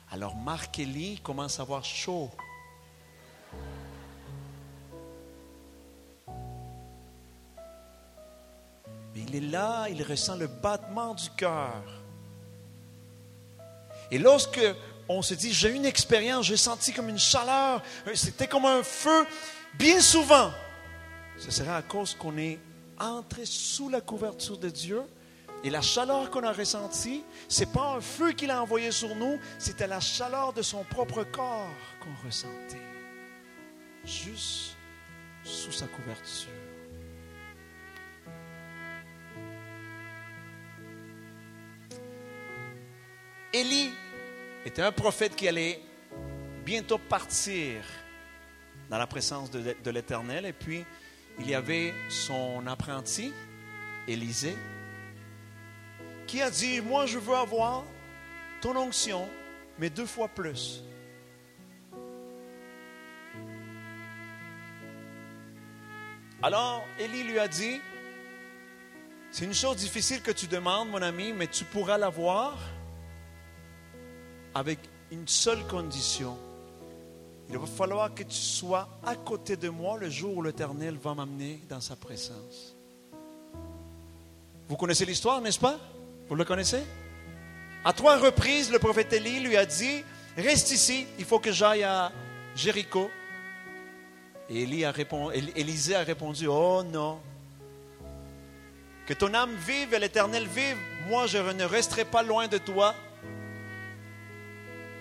Alors Marc Kelly commence à avoir chaud. Mais il est là, il ressent le battement du cœur. Et lorsque on se dit, j'ai eu une expérience, j'ai senti comme une chaleur, c'était comme un feu, bien souvent, ce sera à cause qu'on est entré sous la couverture de Dieu. Et la chaleur qu'on a ressentie, ce n'est pas un feu qu'il a envoyé sur nous, c'était la chaleur de son propre corps qu'on ressentait. Juste sous sa couverture. Élie était un prophète qui allait bientôt partir dans la présence de, de l'Éternel. Et puis, il y avait son apprenti, Élisée, qui a dit, moi je veux avoir ton onction, mais deux fois plus. Alors, Élie lui a dit, c'est une chose difficile que tu demandes, mon ami, mais tu pourras l'avoir avec une seule condition. Il va falloir que tu sois à côté de moi le jour où l'Éternel va m'amener dans sa présence. Vous connaissez l'histoire, n'est-ce pas? Vous le connaissez? À trois reprises, le prophète Élie lui a dit, reste ici, il faut que j'aille à Jéricho. Et Élie a répondu, Élisée a répondu, oh non, que ton âme vive et l'Éternel vive, moi je ne resterai pas loin de toi.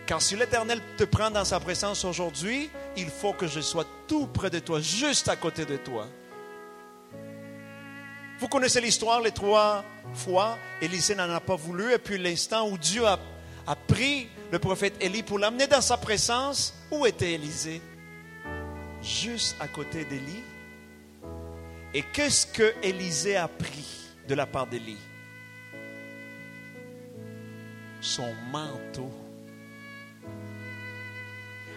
Car si l'Éternel te prend dans sa présence aujourd'hui, il faut que je sois tout près de toi, juste à côté de toi. Vous connaissez l'histoire, les trois fois, Élisée n'en a pas voulu, et puis l'instant où Dieu a, pris le prophète Élie pour l'amener dans sa présence, où était Élisée? Juste à côté d'Élie. Et qu'est-ce que Élisée a pris de la part d'Élie? Son manteau.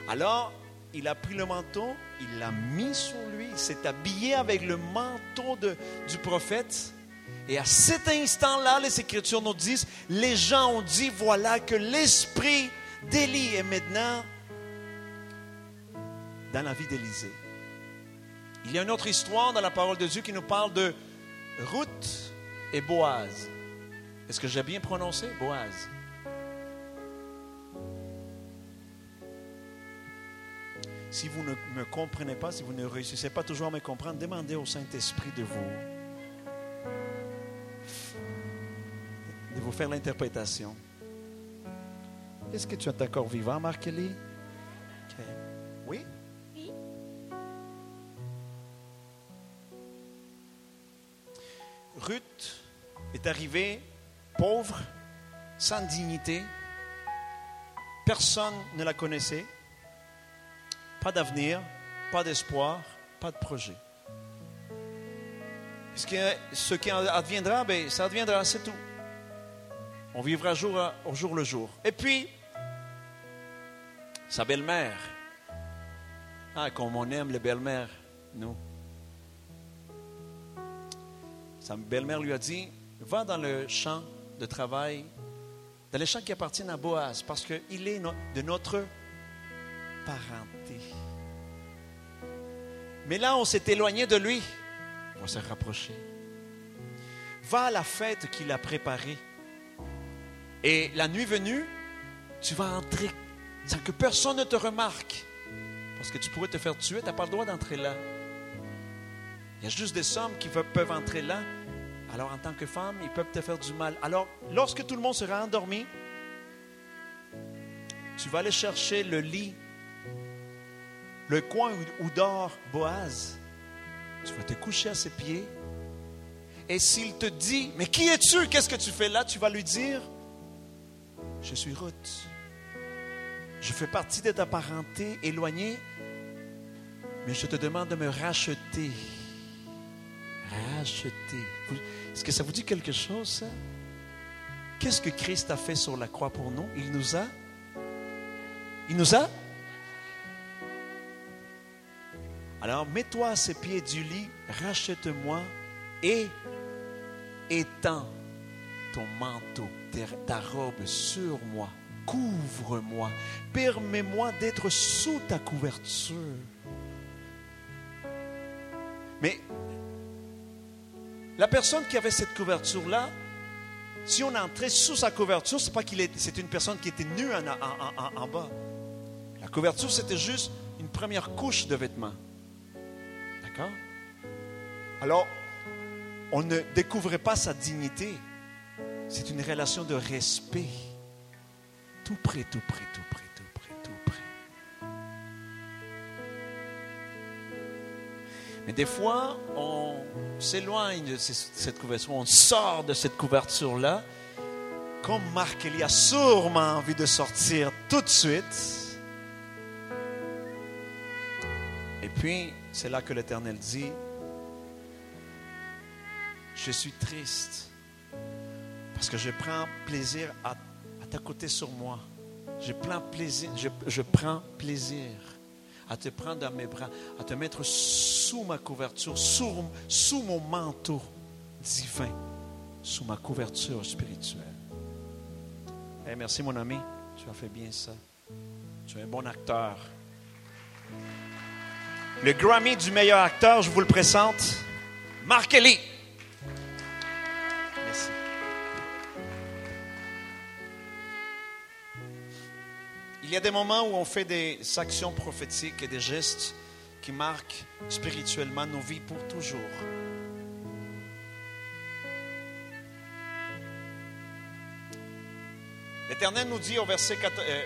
Alors, il a pris le manteau, il l'a mis sur lui, il s'est habillé avec le manteau de, du prophète. Et à cet instant-là, les Écritures nous disent, les gens ont dit, voilà que l'esprit d'Élie est maintenant dans la vie d'Élisée. Il y a une autre histoire dans la parole de Dieu qui nous parle de Ruth et Boaz. Est-ce que j'ai bien prononcé? Boaz Si vous ne me comprenez pas, si vous ne réussissez pas toujours à me comprendre, demandez au Saint-Esprit de vous de vous faire l'interprétation. Est-ce que tu es encore vivant, Marc-Élie? Oui? Oui. Ruth est arrivée pauvre, sans dignité. Personne ne la connaissait. Pas d'avenir, pas d'espoir, pas de projet. Ce qui, ce qui adviendra, ben, ça adviendra, c'est tout. On vivra jour au jour le jour. Et puis, sa belle-mère. Ah, comme on aime les belles-mères, nous. Sa belle-mère lui a dit, va dans le champ de travail, dans les champs qui appartiennent à Boaz, parce qu'il est de notre parenté. Mais là, on s'est éloigné de lui. On va se. Va à la fête qu'il a préparée. Et la nuit venue, tu vas entrer sans que personne ne te remarque. Parce que tu pourrais te faire tuer, tu n'as pas le droit d'entrer là. Il y a juste des hommes qui peuvent entrer là. Alors en tant que femme, ils peuvent te faire du mal. Alors, lorsque tout le monde sera endormi, tu vas aller chercher le lit, le coin où dort Boaz. Tu vas te coucher à ses pieds. Et s'il te dit, mais qui es-tu? Qu'est-ce que tu fais là? Tu vas lui dire, je suis Ruth. Je fais partie de ta parenté éloignée, mais je te demande de me racheter. Racheter. Est-ce que ça vous dit quelque chose? Qu'est-ce que Christ a fait sur la croix pour nous? Il nous a? Il nous a? Alors mets-toi à ses pieds du lit, rachète-moi et étends ton manteau, ta robe sur moi, couvre-moi, permets-moi d'être sous ta couverture. Mais La personne qui avait cette couverture-là, si on entrait sous sa couverture, c'est pas qu'il est, c'est une personne qui était nue en, en bas. La couverture, c'était juste une première couche de vêtements. Alors, on ne découvrait pas sa dignité. C'est une relation de respect. Tout près, tout près, tout près, tout près, tout près. Mais des fois, on s'éloigne de cette couverture, on sort de cette couverture-là, comme Marc, il a sûrement envie de sortir tout de suite. Et puis, c'est là que l'Éternel dit, je suis triste parce que je prends plaisir à, t'écouter sur moi. Je prends plaisir, je, prends plaisir à te prendre dans mes bras, à te mettre sous ma couverture, sous, sous mon manteau divin, sous ma couverture spirituelle. Eh, merci mon ami, tu as fait bien ça. Tu es un bon acteur. Le Grammy du meilleur acteur, je vous le présente, Marc Kelly. Il y a des moments où on fait des actions prophétiques et des gestes qui marquent spirituellement nos vies pour toujours. L'Éternel nous dit au verset euh,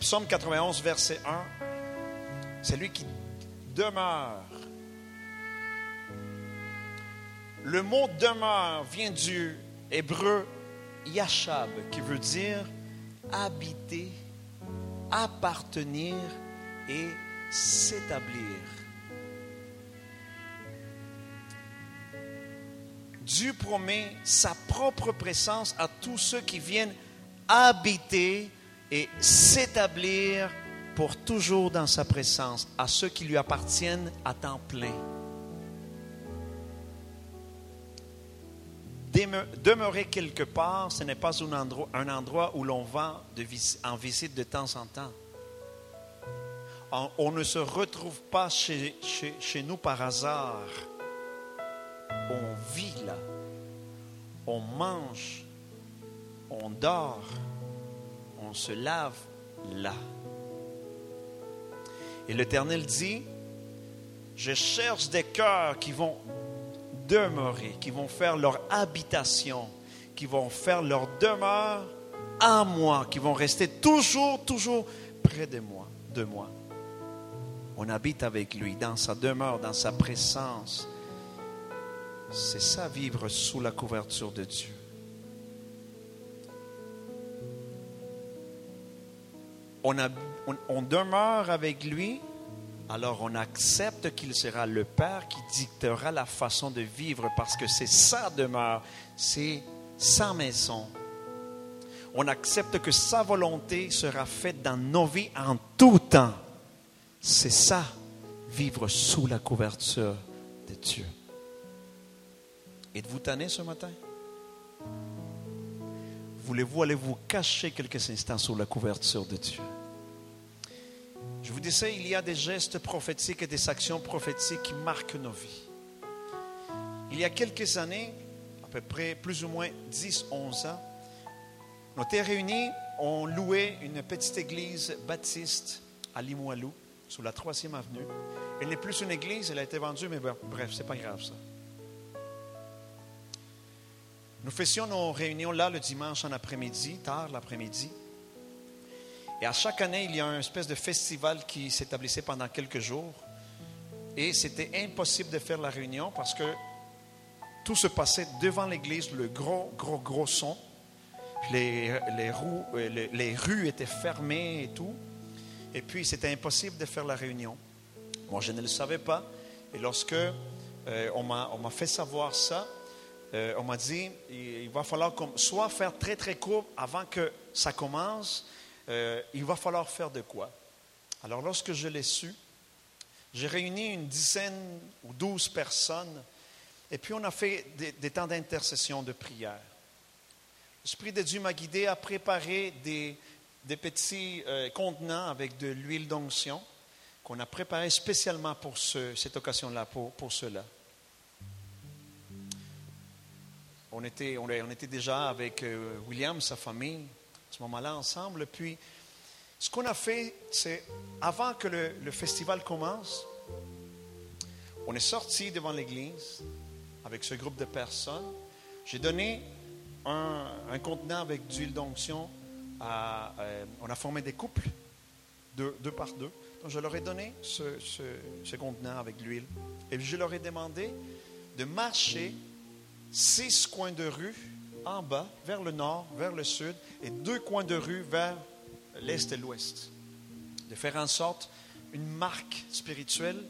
Psaume 91, verset 1, c'est lui qui demeure. Le mot demeure vient du hébreu yashab, qui veut dire habiter, appartenir et s'établir. Dieu promet sa propre présence à tous ceux qui viennent habiter et s'établir pour toujours dans sa présence, à ceux qui lui appartiennent à temps plein. demeurer quelque part, ce n'est pas un endroit, où l'on va en visite de temps en temps. On, ne se retrouve pas chez, nous par hasard. On vit là. On mange. On dort. On se lave là. Et l'Éternel dit, je cherche des cœurs qui vont demeurer, qui vont faire leur habitation, qui vont faire leur demeure à moi, qui vont rester toujours, toujours près de moi, de moi. On habite avec lui, dans sa demeure, dans sa présence. C'est ça, vivre sous la couverture de Dieu. On, on demeure avec lui alors on accepte qu'il sera le Père qui dictera la façon de vivre parce que c'est sa demeure, c'est sa maison. On accepte que sa volonté sera faite dans nos vies en tout temps. C'est ça, vivre sous la couverture de Dieu. Êtes-vous tanné ce matin? Voulez-vous aller vous cacher quelques instants sous la couverture de Dieu? Vous il y a des gestes prophétiques et des actions prophétiques qui marquent nos vies. Il y a quelques années, à peu près plus ou moins 10, 11 ans, nous étions réunis, on louait une petite église baptiste à Limoilou, sur la 3e avenue. Elle n'est plus une église, elle a été vendue, mais bref, c'est pas grave ça. Nous faisions nos réunions là le dimanche en après-midi, tard l'après-midi. Et à chaque année, il y a un espèce de festival qui s'établissait pendant quelques jours. Et c'était impossible de faire la réunion parce que tout se passait devant l'église, le gros, gros, gros son. Les, les, euh, rues étaient fermées et tout. Et puis, c'était impossible de faire la réunion. Moi, je ne le savais pas. Et lorsque euh, on m'a fait savoir ça, euh, on m'a dit, il, va falloir soit faire très, très court avant que ça commence, euh, il va falloir faire de quoi. Alors lorsque je l'ai su, j'ai réuni une dizaine ou douze personnes et puis on a fait des, temps d'intercession, de prière. L'Esprit de Dieu m'a guidé à préparer des, petits euh, contenants avec de l'huile d'onction qu'on a préparé spécialement pour cette occasion-là, pour, pour cela. on, était, on, était déjà avec euh, William, sa famille, ce moment-là ensemble. Puis, ce qu'on a fait, c'est avant que le, festival commence, on est sorti devant l'église avec ce groupe de personnes. J'ai donné un, contenant avec d'huile d'onction. à- euh, on a formé des couples, deux, par deux. Donc, je leur ai donné ce- ce contenant avec l'huile. Et je leur ai demandé de marcher six coins de rue en bas, vers le nord, vers le sud, et deux coins de rue vers l'est et l'ouest. De faire en sorte une marque spirituelle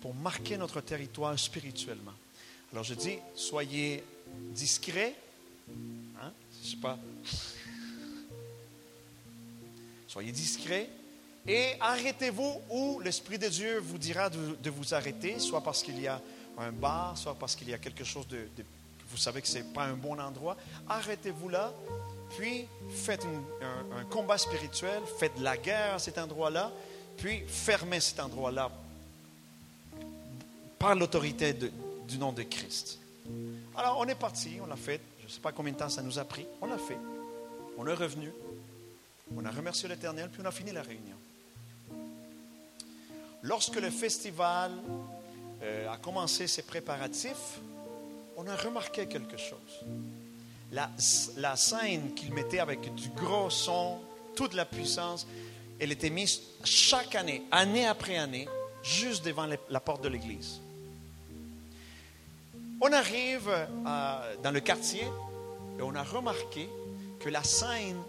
pour marquer notre territoire spirituellement. Alors je dis, soyez discrets. Hein? Je sais pas. [LAUGHS] Soyez discrets. Et arrêtez-vous où l'Esprit de Dieu vous dira de, vous arrêter, soit parce qu'il y a un bar, soit parce qu'il y a quelque chose de, vous savez que ce n'est pas un bon endroit. Arrêtez-vous là, puis faites un, combat spirituel, faites la guerre à cet endroit-là, puis fermez cet endroit-là par l'autorité du nom de Christ. Alors on est parti, on l'a fait. Je ne sais pas combien de temps ça nous a pris. On l'a fait. On est revenu. On a remercié l'Éternel, puis on a fini la réunion. Lorsque le festival euh, a commencé ses préparatifs, on a remarqué quelque chose. La, scène qu'il mettait avec du gros son, toute la puissance, elle était mise chaque année, année après année, juste devant la porte de l'église. On arrive euh, dans le quartier et on a remarqué que la scène,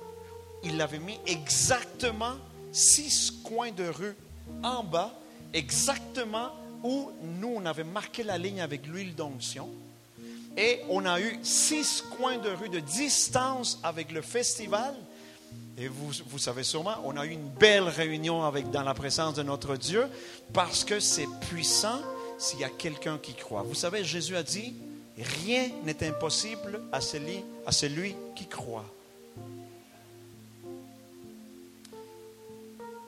il l'avait mis exactement six coins de rue en bas, exactement où nous, on avait marqué la ligne avec l'huile d'onction. Et on a eu six coins de rue de distance avec le festival. Et vous, vous savez sûrement, on a eu une belle réunion avec, dans la présence de notre Dieu parce que c'est puissant s'il y a quelqu'un qui croit. Vous savez, Jésus a dit, rien n'est impossible à celui, à celui qui croit.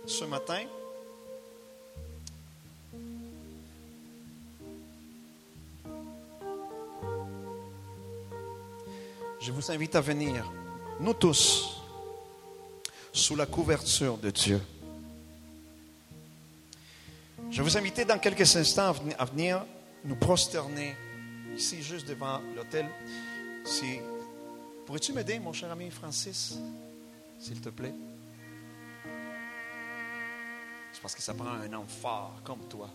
Ce matin, je vous invite à venir, nous tous, sous la couverture de Dieu. Je vous inviter dans quelques instants à venir, nous prosterner ici, juste devant l'autel. Si, pourrais-tu m'aider, mon cher ami Francis, s'il te plaît? C'est parce que ça prend un homme fort comme toi.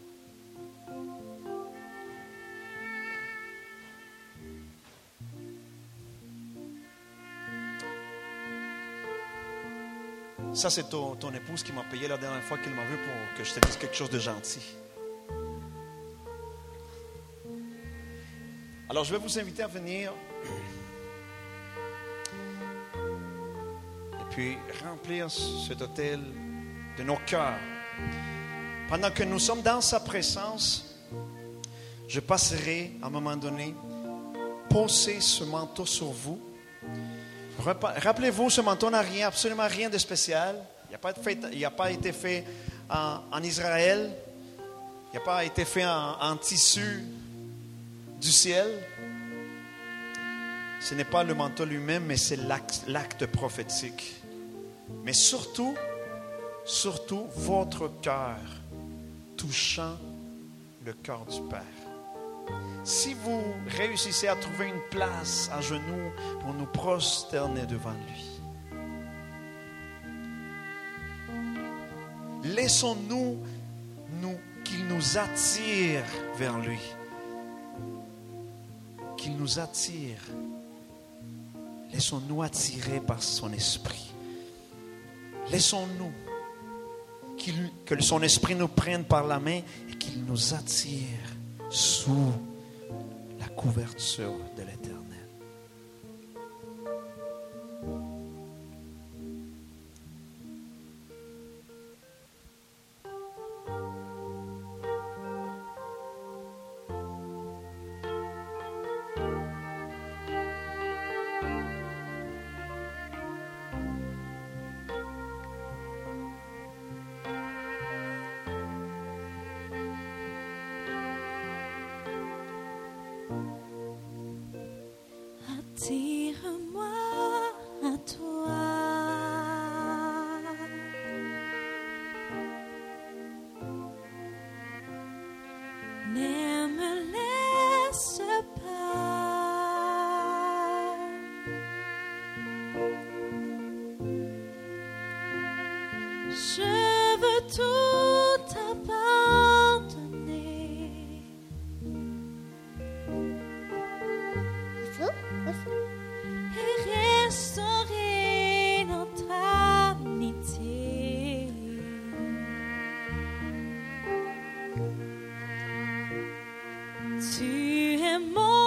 Ça, c'est ton, ton épouse qui m'a payé la dernière fois qu'elle m'a vu pour que je te dise quelque chose de gentil. Alors, je vais vous inviter à venir et puis remplir cet hôtel de nos cœurs. Pendant que nous sommes dans sa présence, je passerai à un moment donné poser ce manteau sur vous. Rappelez-vous, ce manteau n'a rien, absolument rien de spécial. Il n'a pas, été fait en, Israël. Il n'a pas été fait en, en tissu du ciel. Ce n'est pas le manteau lui-même, mais c'est l'acte prophétique. Mais surtout, surtout votre cœur touchant le cœur du Père. Si vous réussissez à trouver une place à genoux pour nous prosterner devant lui, laissons-nous nous, qu'il nous attire vers lui. Qu'il nous attire. Laissons-nous attirer par son esprit. Laissons-nous que son esprit nous prenne par la main et qu'il nous attire sous la couverture de l'éternel. Tu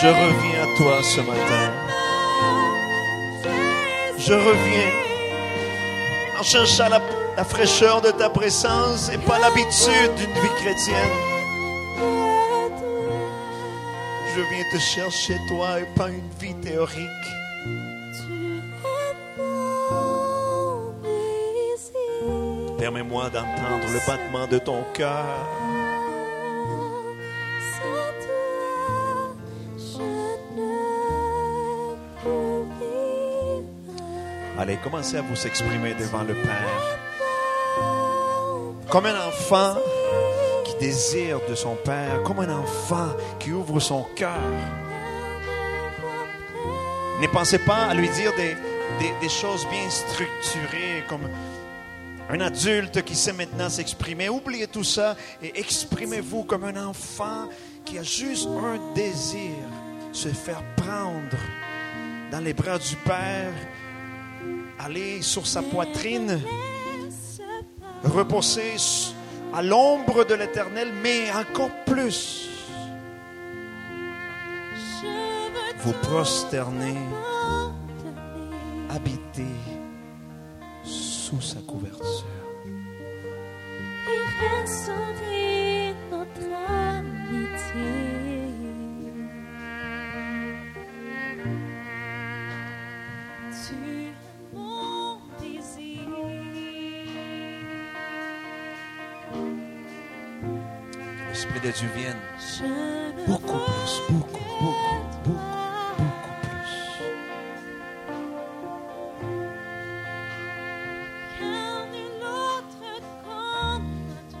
Je reviens à toi ce matin. Je reviens en cherchant la, fraîcheur de ta présence et pas l'habitude d'une vie chrétienne. Je viens te chercher toi et pas une vie théorique. Permets-moi d'entendre le battement de ton cœur. Allez, commencez à vous exprimer devant le Père. Comme un enfant qui désire de son Père, comme un enfant qui ouvre son cœur. Ne pensez pas à lui dire des, des- choses bien structurées comme un adulte qui sait maintenant s'exprimer. Oubliez tout ça et exprimez-vous comme un enfant qui a juste un désir, se faire prendre dans les bras du Père, aller sur sa poitrine, reposer à l'ombre de l'Éternel, mais encore plus, vous prosterner, habiter sous sa couverture. Notre. L'Esprit de Dieu vienne beaucoup plus, beaucoup, beaucoup, beaucoup, plus.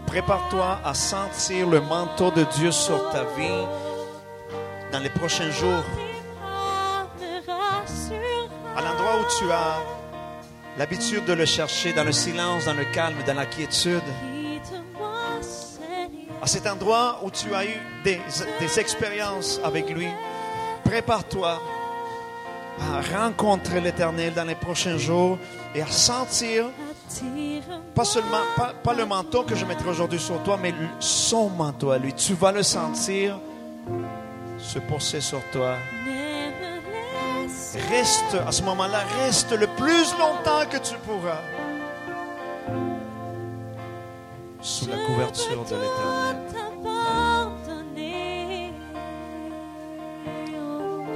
Prépare-toi à sentir le manteau de Dieu sur ta vie dans les prochains jours. À l'endroit où tu as l'habitude de le chercher, dans le silence, dans le calme, dans la quiétude. À cet endroit où tu as eu des, expériences avec lui, prépare-toi à rencontrer l'Éternel dans les prochains jours et à sentir pas seulement pas le manteau que je mettrai aujourd'hui sur toi, mais son manteau à lui. Tu vas le sentir se poser sur toi. Reste à ce moment-là, reste le plus longtemps que tu pourras sous la couverture de l'Éternel.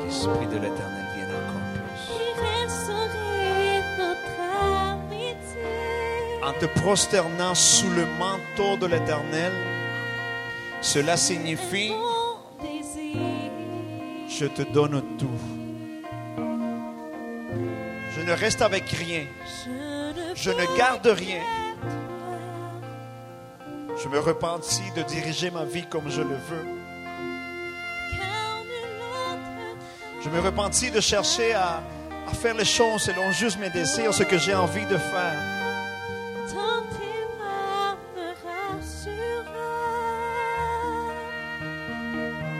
L'Esprit de l'Éternel vienne encore plus. En te prosternant sous le manteau de l'Éternel, cela signifie je te donne tout. Je ne reste avec rien. Je ne garde rien. Je me repentis de diriger ma vie comme je le veux. Je me repentis de chercher à, à faire les choses selon juste mes désirs, ce que j'ai envie de faire.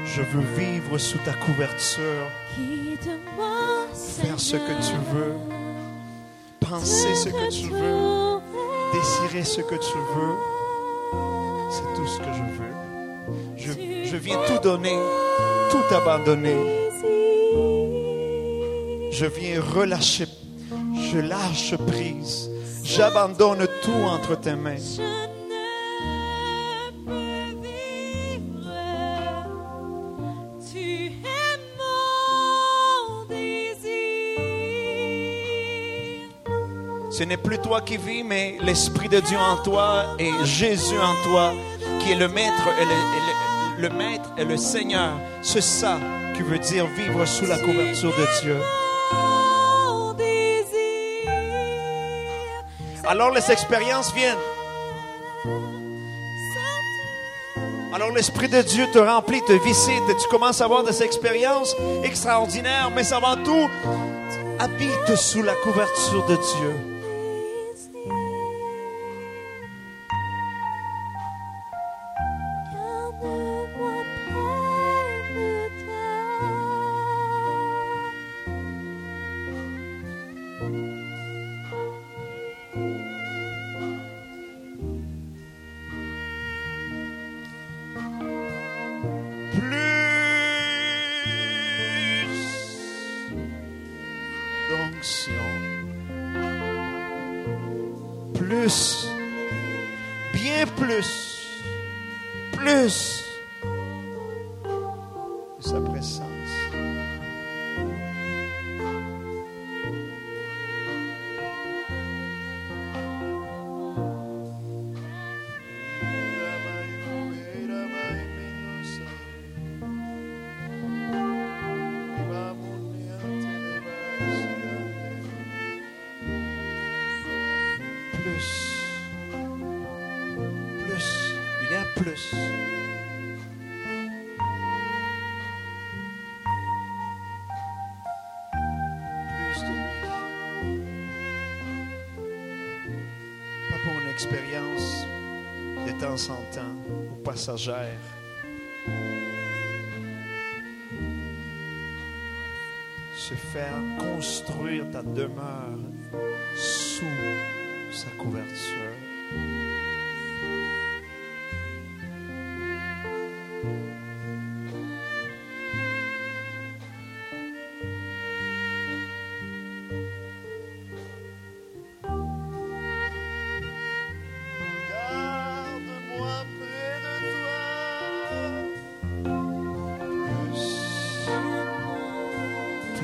Je veux vivre sous ta couverture, faire ce que tu veux, penser ce que tu veux, désirer ce que tu veux. C'est tout ce que je veux. Je, viens tout donner, tout abandonner. Je viens relâcher, je lâche prise. J'abandonne tout entre tes mains. Ce n'est plus toi qui vis, mais l'Esprit de Dieu en toi et Jésus en toi, qui est le Maître et le, Seigneur. C'est ça qui veut dire vivre sous la couverture de Dieu. Alors les expériences viennent. Alors l'Esprit de Dieu te remplit, te visite, et tu commences à avoir des expériences extraordinaires, mais avant tout, habite sous la couverture de Dieu. Plus bien plus, plus Se faire construire ta demeure sous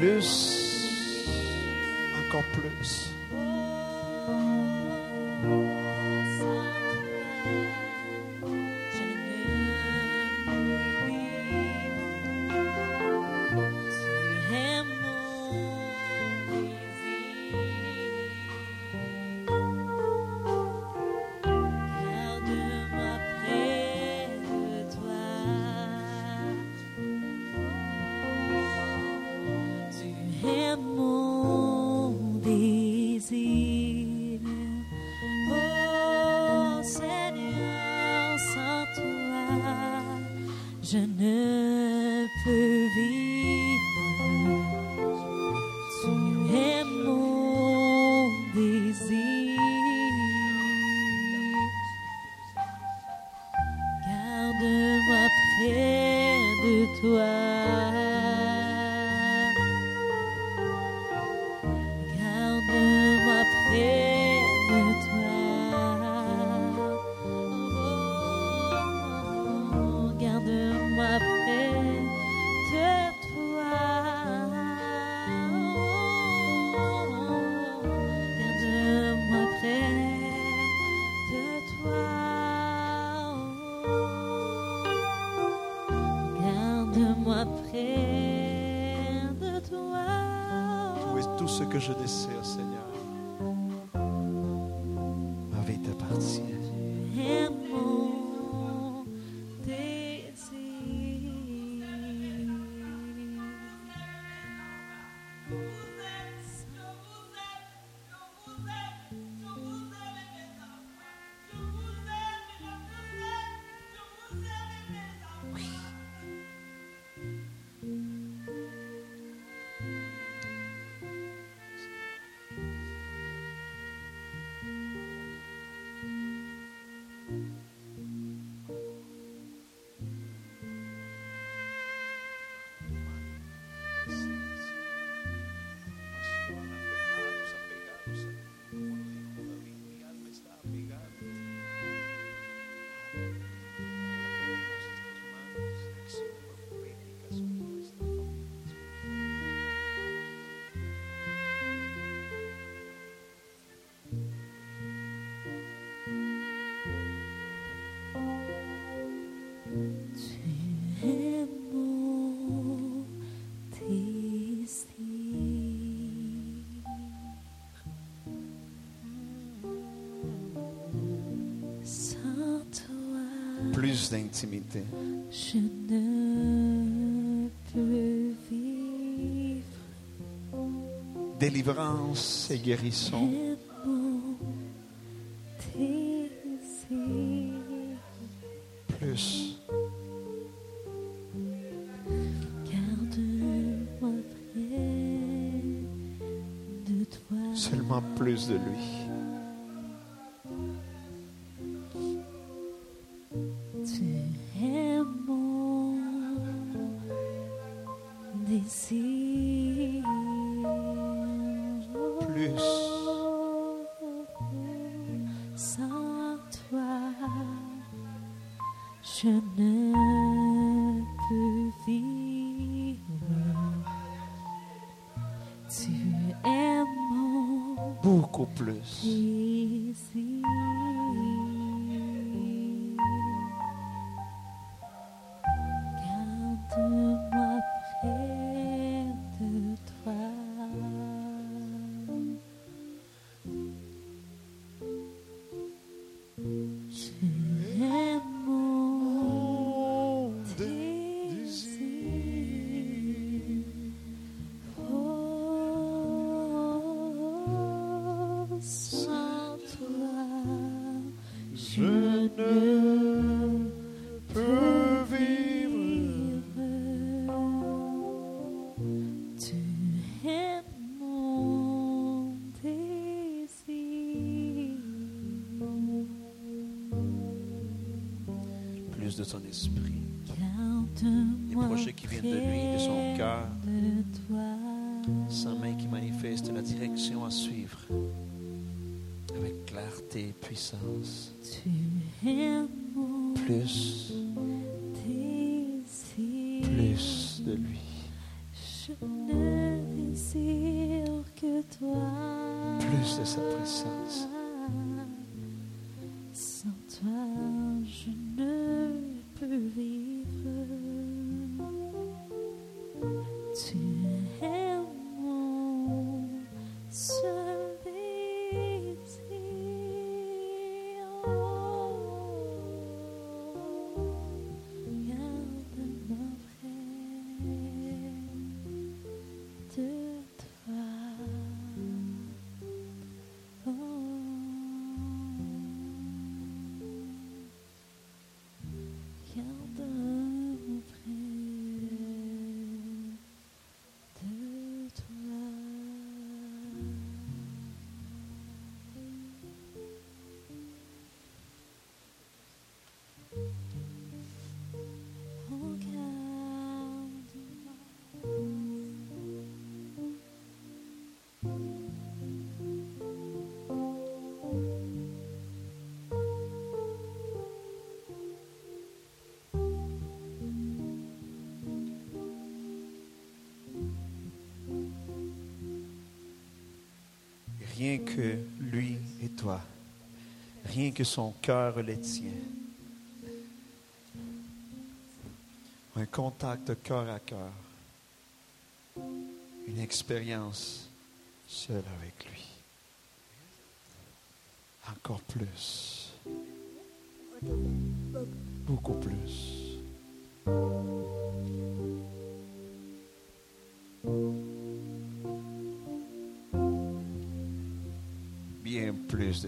toi. The peut. intimité. Je ne peux vivre. Délivrance et guérison. Plus. Garde-moi près de toi. Seulement plus de lui. Les projets qui viennent de lui, de son cœur. Sa main qui manifeste la direction à suivre avec clarté et puissance. Plus. Rien que lui et toi. Rien que son cœur le tien. Un contact cœur à cœur. Une expérience seule avec lui. Encore plus. Beaucoup plus.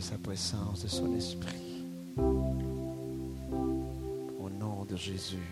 Sa présence, de son esprit. Au nom de Jésus.